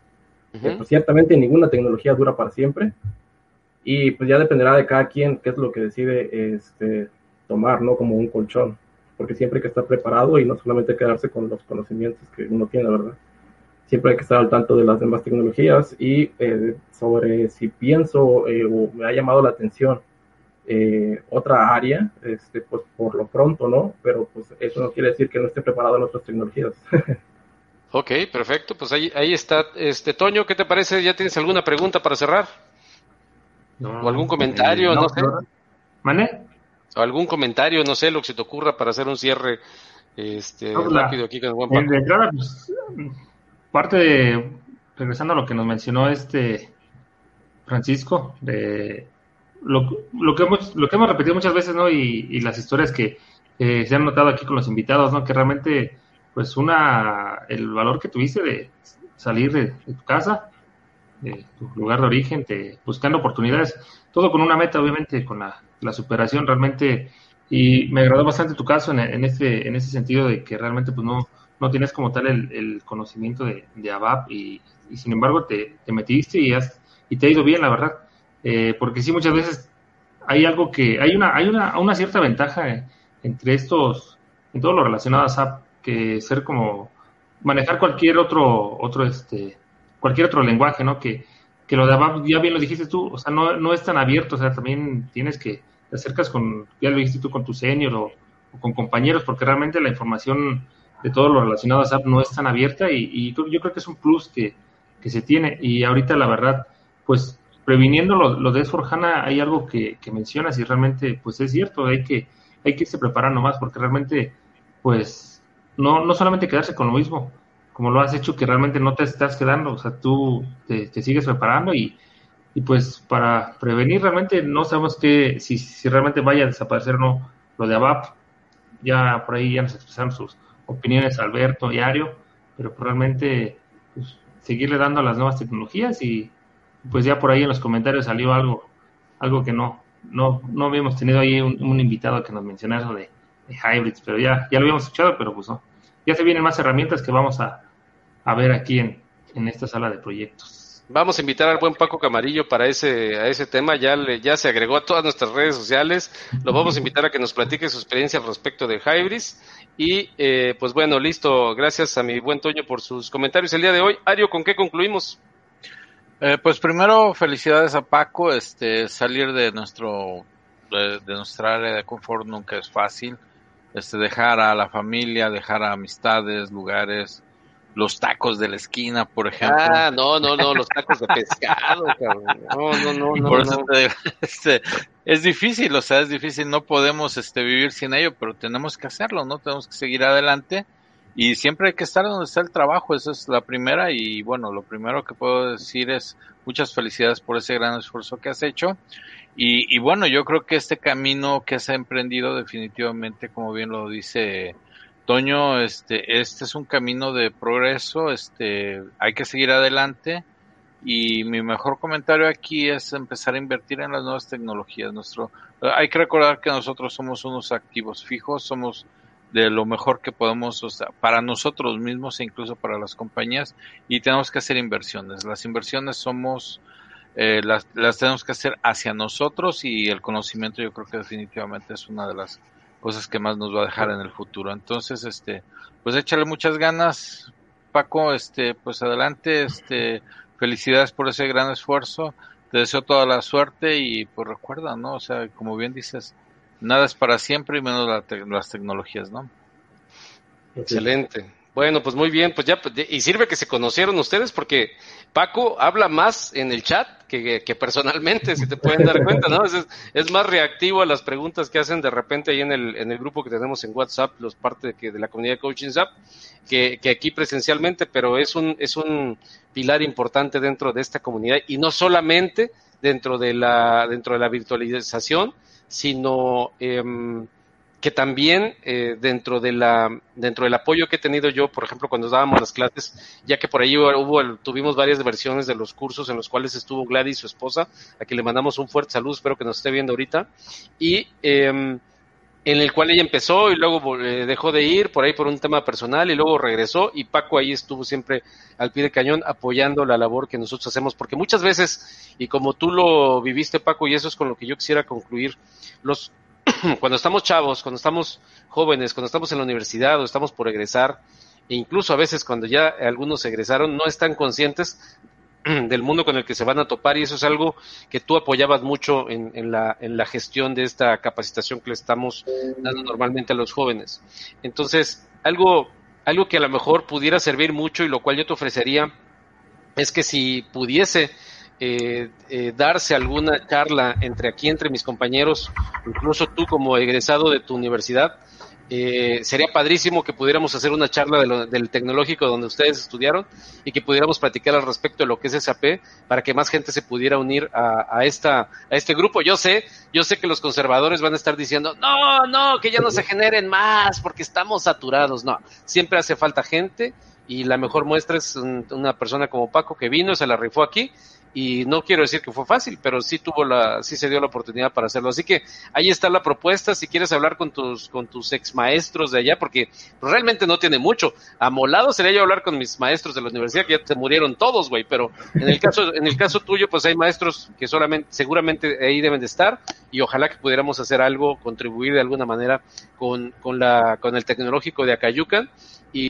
Speaker 3: eh, pues ciertamente ninguna tecnología dura para siempre y pues ya dependerá de cada quien qué es lo que decide este, tomar, ¿no? Como un colchón, porque siempre hay que estar preparado y no solamente quedarse con los conocimientos que uno tiene, ¿verdad? Siempre hay que estar al tanto de las demás tecnologías y eh, sobre si pienso eh, o me ha llamado la atención eh, otra área, este, pues por lo pronto, ¿no? Pero pues eso no quiere decir que no esté preparado en otras tecnologías. <laughs>
Speaker 1: Ok, perfecto. Pues ahí, ahí está. Este Toño, ¿qué te parece? ¿Ya tienes alguna pregunta para cerrar?
Speaker 4: No,
Speaker 1: ¿O algún comentario? no sé.
Speaker 4: ¿Mane?
Speaker 1: ¿O algún comentario? No sé, lo que se te ocurra para hacer un cierre este,
Speaker 4: pues
Speaker 1: rápido aquí con el buen
Speaker 4: Eh,
Speaker 1: Paco.
Speaker 4: de entrada, pues, parte de, regresando a lo que nos mencionó este Francisco, de lo, que hemos, lo que hemos repetido muchas veces, ¿no? Y, las historias que se han notado aquí con los invitados, ¿no? Que realmente, pues, una, el valor que tuviste de salir de, de tu casa, de tu lugar de origen, te, buscando oportunidades, todo con una meta, obviamente, con la, la superación realmente. Y me agradó bastante tu caso en, en, este, en ese sentido de que realmente, pues, no, no tienes como tal el, conocimiento de, de ABAP y, sin embargo te, te metiste y, has, y te ha ido bien, la verdad. Eh, porque sí, muchas veces hay algo que, hay una, hay una, una cierta ventaja eh, entre estos, en todo lo relacionado a SAP, que ser como, manejar cualquier otro, otro, este, cualquier otro lenguaje, ¿no? Que, que lo de ABAP, ya bien lo dijiste tú, o sea, no, no es tan abierto, o sea, también tienes que, te acercas con, ya lo dijiste tú, con tu senior o con compañeros, porque realmente la información de todo lo relacionado a SAP no es tan abierta y, y yo creo que es un plus que, se tiene. Y ahorita, la verdad, pues previniendo lo, lo de S4HANA, hay algo que, mencionas y realmente, pues es cierto, hay que, hay que irse preparando más porque realmente, pues, no, no solamente quedarse con lo mismo, como lo has hecho, que realmente no te estás quedando, o sea, tú te, te sigues preparando y, y, pues para prevenir realmente no sabemos que, si, si realmente vaya a desaparecer o no lo de ABAP, ya por ahí ya nos expresaron sus opiniones Alberto y Ario, pero probablemente pues, seguirle dando a las nuevas tecnologías y pues ya por ahí en los comentarios salió algo algo que no no no habíamos tenido ahí un, un invitado que nos mencionara de, de, hybrids, pero ya ya lo habíamos escuchado, pero pues no. Ya se vienen más herramientas que vamos a, a ver aquí en, en esta sala de proyectos.
Speaker 1: Vamos a invitar al buen Paco Camarillo para ese, a ese tema. Ya, le, ya se agregó a todas nuestras redes sociales. Lo vamos a invitar a que nos platique su experiencia respecto de Hybris. Y eh, pues bueno, listo. Gracias a mi buen Toño por sus comentarios el día de hoy. Ario, ¿con qué concluimos?
Speaker 2: Eh, pues primero, felicidades a Paco. Este, salir de nuestro, de, de nuestra área de confort nunca es fácil. Este, dejar a la familia, dejar a amistades, lugares, los tacos de la esquina, por ejemplo.
Speaker 1: Ah, no, no, no, los tacos de pescado, cabrón. No, no, no, no.
Speaker 2: Por eso
Speaker 1: no.
Speaker 2: te digo, <laughs> este, es difícil, o sea, es difícil, no podemos este, vivir sin ello, pero tenemos que hacerlo, ¿no? Tenemos que seguir adelante y siempre hay que estar donde está el trabajo, esa es la primera y bueno, lo primero que puedo decir es muchas felicidades por ese gran esfuerzo que has hecho y, y bueno, yo creo que este camino que has emprendido definitivamente, como bien lo dice Toño, este, este es un camino de progreso, este, hay que seguir adelante y mi mejor comentario aquí es empezar a invertir en las nuevas tecnologías. Nuestro, hay que recordar que nosotros somos unos activos fijos, somos de lo mejor que podemos, o sea, para nosotros mismos e incluso para las compañías, y tenemos que hacer inversiones. Las inversiones somos, eh, las, las tenemos que hacer hacia nosotros y el conocimiento yo creo que definitivamente es una de las cosas que más nos va a dejar en el futuro. Entonces, este, pues échale muchas ganas, Paco, este, pues adelante, este, felicidades por ese gran esfuerzo, te deseo toda la suerte y pues recuerda, ¿no? O sea, como bien dices, nada es para siempre y menos la las tecnologías, ¿no?
Speaker 1: Excelente. Bueno, pues muy bien, pues ya, pues, y sirve que se conocieron ustedes porque Paco habla más en el chat que, personalmente, si te pueden dar cuenta, ¿no? Es, más reactivo a las preguntas que hacen de repente ahí en el, en el grupo que tenemos en WhatsApp, los parte de, que, de la comunidad de Coaching Zap, que, que aquí presencialmente, pero es un, es un pilar importante dentro de esta comunidad y no solamente dentro de la, dentro de la virtualización, sino em, que también eh, dentro de la dentro del apoyo que he tenido yo, por ejemplo, cuando dábamos las clases, ya que por ahí hubo, tuvimos varias versiones de los cursos en los cuales estuvo Gladys, su esposa, a quien le mandamos un fuerte saludo, espero que nos esté viendo ahorita, y em, en el cual ella empezó y luego eh, dejó de ir por ahí por un tema personal y luego regresó y Paco ahí estuvo siempre al pie de cañón apoyando la labor que nosotros hacemos, porque muchas veces, y como tú lo viviste Paco, y eso es con lo que yo quisiera concluir, los <clears throat> cuando estamos chavos, cuando estamos jóvenes, cuando estamos en la universidad o estamos por egresar, e incluso a veces cuando ya algunos egresaron, no están conscientes <clears throat> del mundo con el que se van a topar y eso es algo que tú apoyabas mucho en, la, en la gestión de esta capacitación que le estamos dando normalmente a los jóvenes. Entonces, algo, algo que a lo mejor pudiera servir mucho y lo cual yo te ofrecería es que si pudiese eh, eh, darse alguna charla entre aquí, entre mis compañeros, incluso tú como egresado de tu universidad, eh, sería padrísimo que pudiéramos hacer una charla de lo- del tecnológico donde ustedes estudiaron y que pudiéramos platicar al respecto de lo que es SAP para que más gente se pudiera unir a, a esta a este grupo. Yo sé, yo sé que los conservadores van a estar diciendo no, no, que ya no se generen más porque estamos saturados. No, siempre hace falta gente y la mejor muestra es un- una persona como Paco que vino, se la rifó aquí y no quiero decir que fue fácil, pero sí tuvo la, sí se dio la oportunidad para hacerlo. Así que ahí está la propuesta, si quieres hablar con tus, con tus ex maestros de allá, porque realmente no tiene mucho. Amolado sería yo hablar con mis maestros de la universidad, que ya se murieron todos, güey, pero en el caso, en el caso tuyo, pues hay maestros que solamente, seguramente ahí deben de estar, y ojalá que pudiéramos hacer algo, contribuir de alguna manera con, con la, con el tecnológico de Acayucan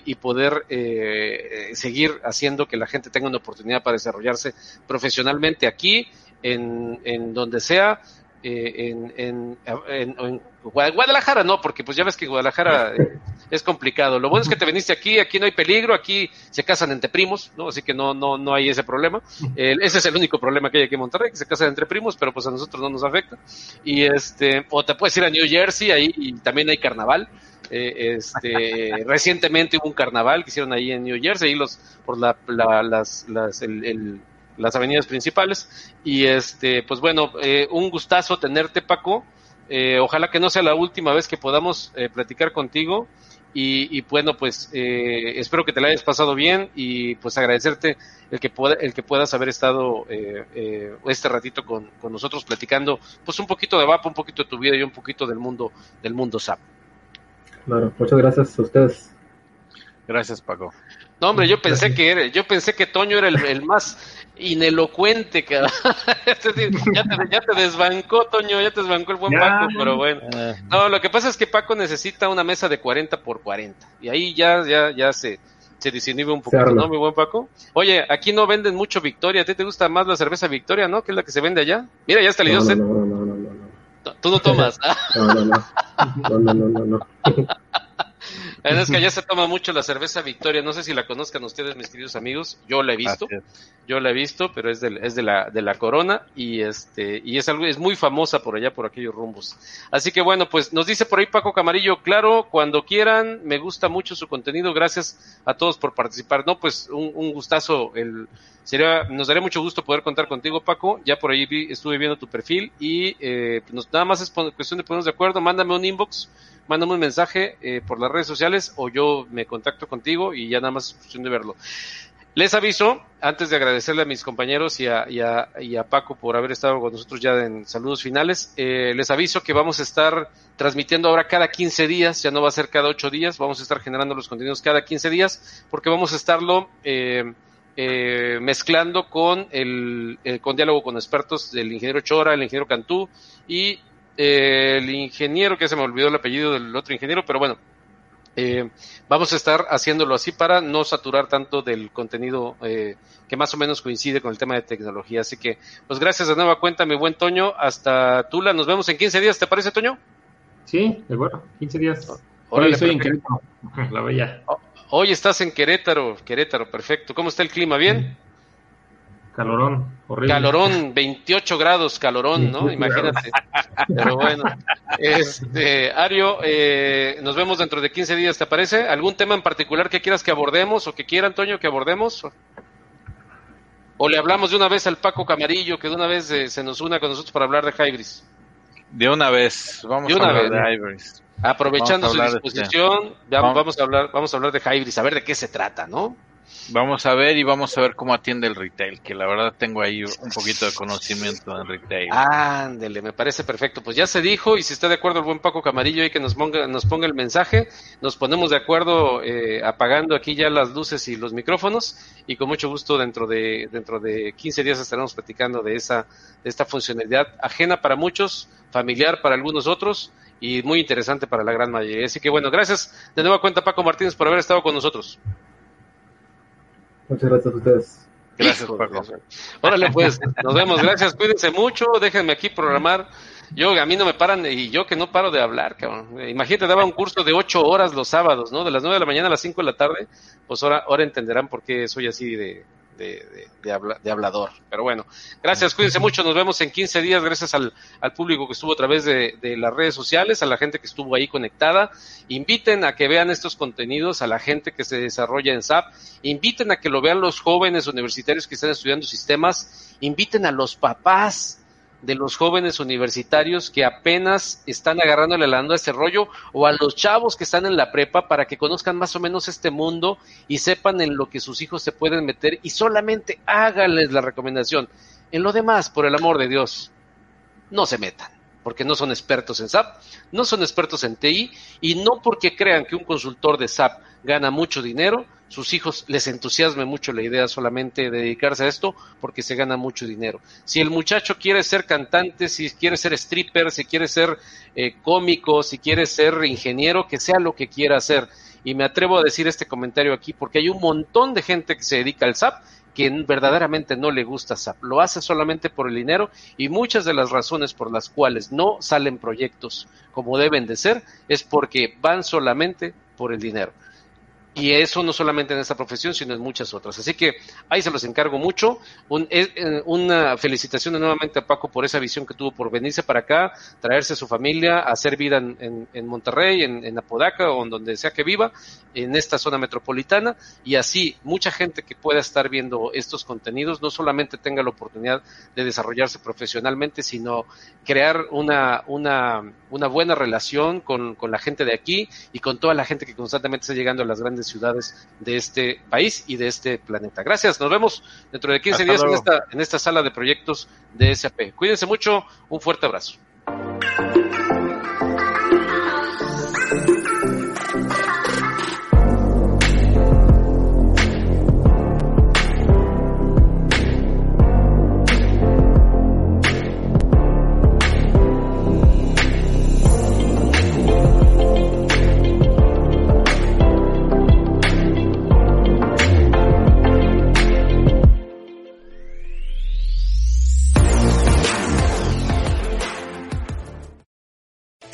Speaker 1: y, poder eh, seguir haciendo que la gente tenga una oportunidad para desarrollarse profesionalmente aquí, en, en donde sea, eh, en, en, en- en Gua- Guadalajara no, porque pues ya ves que Guadalajara eh, es complicado. Lo bueno es que te viniste aquí, aquí no hay peligro, aquí se casan entre primos, ¿no? Así que no, no, no hay ese problema. Eh, ese es el único problema que hay aquí en Monterrey, que se casan entre primos, pero pues a nosotros no nos afecta. Y este, o te puedes ir a New Jersey, ahí y también hay carnaval. Eh, este, <laughs> recientemente hubo un carnaval que hicieron ahí en New Jersey, los, por la, la- las, las, el- el- las avenidas principales. Y este, pues bueno, eh, un gustazo tenerte, Paco. Eh, ojalá que no sea la última vez que podamos eh, platicar contigo. Y, bueno, pues eh, espero que te la hayas pasado bien y pues agradecerte el que, pueda, el que puedas haber estado eh, este ratito con, nosotros platicando pues un poquito de VAP, un poquito de tu vida y un poquito del mundo del mundo SAP.
Speaker 3: Claro, muchas gracias a ustedes.
Speaker 2: Gracias, Paco.
Speaker 1: No, hombre, yo pensé que era- yo pensé que Toño era el, el más inelocuente, <laughs> decir, ya te, ya te desbancó, Toño, ya te desbancó el buen
Speaker 4: Ya.
Speaker 1: Paco, pero bueno.
Speaker 2: Eh,
Speaker 1: No, lo que pasa es que Paco necesita una mesa de 40 por 40. Y ahí ya, ya, ya se, se disinhibe un poquito,
Speaker 3: arma.
Speaker 1: ¿no, mi buen Paco? Oye, aquí no venden mucho Victoria. ¿A ti te gusta más la cerveza Victoria, no? Que es la que se vende allá. Mira, ya está le dio
Speaker 3: No, no,
Speaker 1: sed.
Speaker 3: no, no, no, no, no.
Speaker 1: Tú no tomas. <laughs> ¿ah?
Speaker 3: No, no, no. No, no, no, no, no. <laughs>
Speaker 1: Es que allá <laughs> se toma mucho la cerveza Victoria. No sé si la conozcan ustedes, mis queridos amigos. Yo la he visto. Yo la he visto, pero es de, es de la de la Corona y este y es algo es muy famosa por allá por aquellos rumbos. Así que bueno, pues nos dice por ahí Paco Camarillo, claro, cuando quieran, me gusta mucho su contenido, gracias a todos por participar. No, pues un, un gustazo el sería nos daría mucho gusto poder contar contigo, Paco. Ya por ahí vi- estuve viendo tu perfil y eh, pues nos- nada más es cuestión de ponernos de acuerdo, mándame un inbox mándame un mensaje eh, por las redes sociales o yo me contacto contigo y ya nada más es cuestión de verlo. Les aviso, antes de agradecerle a mis compañeros y a, y a, y a Paco por haber estado con nosotros ya en saludos finales, eh, les aviso que vamos a estar transmitiendo ahora cada 15 días, ya no va a ser cada 8 días, vamos a estar generando los contenidos cada 15 días, porque vamos a estarlo eh, mezclando con el, con diálogo con expertos del ingeniero Chora, el ingeniero Cantú y eh, el ingeniero, que se me olvidó el apellido del otro ingeniero, pero bueno, eh, vamos a estar haciéndolo así para no saturar tanto del contenido eh, que más o menos coincide con el tema de tecnología. Así que, pues gracias de nueva cuenta, mi buen Toño. Hasta Tula. Nos vemos en 15 días. ¿Te parece, Toño?
Speaker 4: Sí, de acuerdo, 15 días. Hoy estoy en. Querétaro, <laughs> la bella.
Speaker 1: Hoy estás en Querétaro. Querétaro, perfecto. ¿Cómo está el clima? ¿Bien?
Speaker 4: Calorón, horrible.
Speaker 1: Calorón, 28 grados, calorón, ¿no?
Speaker 4: 28
Speaker 1: Imagínate. Pero bueno, este, Ario, eh, nos vemos dentro de 15 días, ¿te parece? ¿Algún tema en particular que quieras que abordemos o que quiera, Antonio, que abordemos? ¿O le hablamos de una vez al Paco Camarillo, que de una vez eh, se nos una con nosotros para hablar de Hybris?
Speaker 2: De una vez, vamos
Speaker 1: De una
Speaker 2: a hablar
Speaker 1: vez.
Speaker 2: de Ivories.
Speaker 1: Aprovechando
Speaker 2: Vamos a
Speaker 1: su
Speaker 2: hablar de-
Speaker 1: disposición, ya
Speaker 2: Vamos.
Speaker 1: vamos a hablar, vamos a hablar de Hybris, a ver de qué se trata, ¿no?
Speaker 2: Vamos a ver y vamos a ver cómo atiende el retail, que la verdad tengo ahí un poquito de conocimiento en retail.
Speaker 1: Ándele, me parece perfecto. Pues ya se dijo, y si está de acuerdo el buen Paco Camarillo y que nos ponga, nos ponga el mensaje, nos ponemos de acuerdo eh, apagando aquí ya las luces y los micrófonos, y con mucho gusto dentro de, dentro de 15 días estaremos platicando de esa, de esta funcionalidad ajena para muchos, familiar para algunos otros, y muy interesante para la gran mayoría. Así que bueno, gracias de nueva cuenta Paco Martínez por haber estado con nosotros.
Speaker 3: Muchas gracias a ustedes.
Speaker 2: Gracias, Paco.
Speaker 1: Órale, pues, nos vemos. Gracias, cuídense mucho. Déjenme aquí programar. Yo, a mí no me paran y yo que no paro de hablar, cabrón. Eh, Imagínate, daba un curso de ocho horas los sábados, ¿no? De las nueve de la mañana a las cinco de la tarde. Pues ahora, ahora entenderán por qué soy así de, de, de, de habla- de hablador. Pero bueno, gracias, cuídense mucho. Nos vemos en 15 días. Gracias al, al público que estuvo a través de las redes sociales, a la gente que estuvo ahí conectada. Inviten a que vean estos contenidos, a la gente que se desarrolla en SAP. Inviten a que lo vean los jóvenes universitarios que están estudiando sistemas. Inviten a los papás de los jóvenes universitarios que apenas están agarrándole la a ese rollo o a los chavos que están en la prepa para que conozcan más o menos este mundo y sepan en lo que sus hijos se pueden meter y solamente háganles la recomendación. En lo demás, por el amor de Dios, no se metan, porque no son expertos en SAP, no son expertos en TI y no porque crean que un consultor de SAP gana mucho dinero, sus hijos les entusiasme mucho la idea solamente de dedicarse a esto porque se gana mucho dinero. Si el muchacho quiere ser cantante, si quiere ser stripper, si quiere ser eh, cómico, si quiere ser ingeniero, que sea lo que quiera hacer. Y me atrevo a decir este comentario aquí porque hay un montón de gente que se dedica al SAP que verdaderamente no le gusta SAP, lo hace solamente por el dinero y muchas de las razones por las cuales no salen proyectos como deben de ser es porque van solamente por el dinero. Y eso no solamente en esta profesión, sino en muchas otras. Así que ahí se los encargo mucho. Un, eh, una felicitación nuevamente a Paco por esa visión que tuvo por venirse para acá, traerse a su familia, hacer vida en, en, en Monterrey, en, en, Apodaca o en donde sea que viva, en esta zona metropolitana. Y así mucha gente que pueda estar viendo estos contenidos no solamente tenga la oportunidad de desarrollarse profesionalmente, sino crear una, una, una buena relación con, con la gente de aquí y con toda la gente que constantemente está llegando a las grandes ciudades de este país y de este planeta. Gracias, nos vemos dentro de 15
Speaker 2: Hasta
Speaker 1: días en esta, en esta sala de proyectos de SAP. Cuídense mucho, un fuerte abrazo.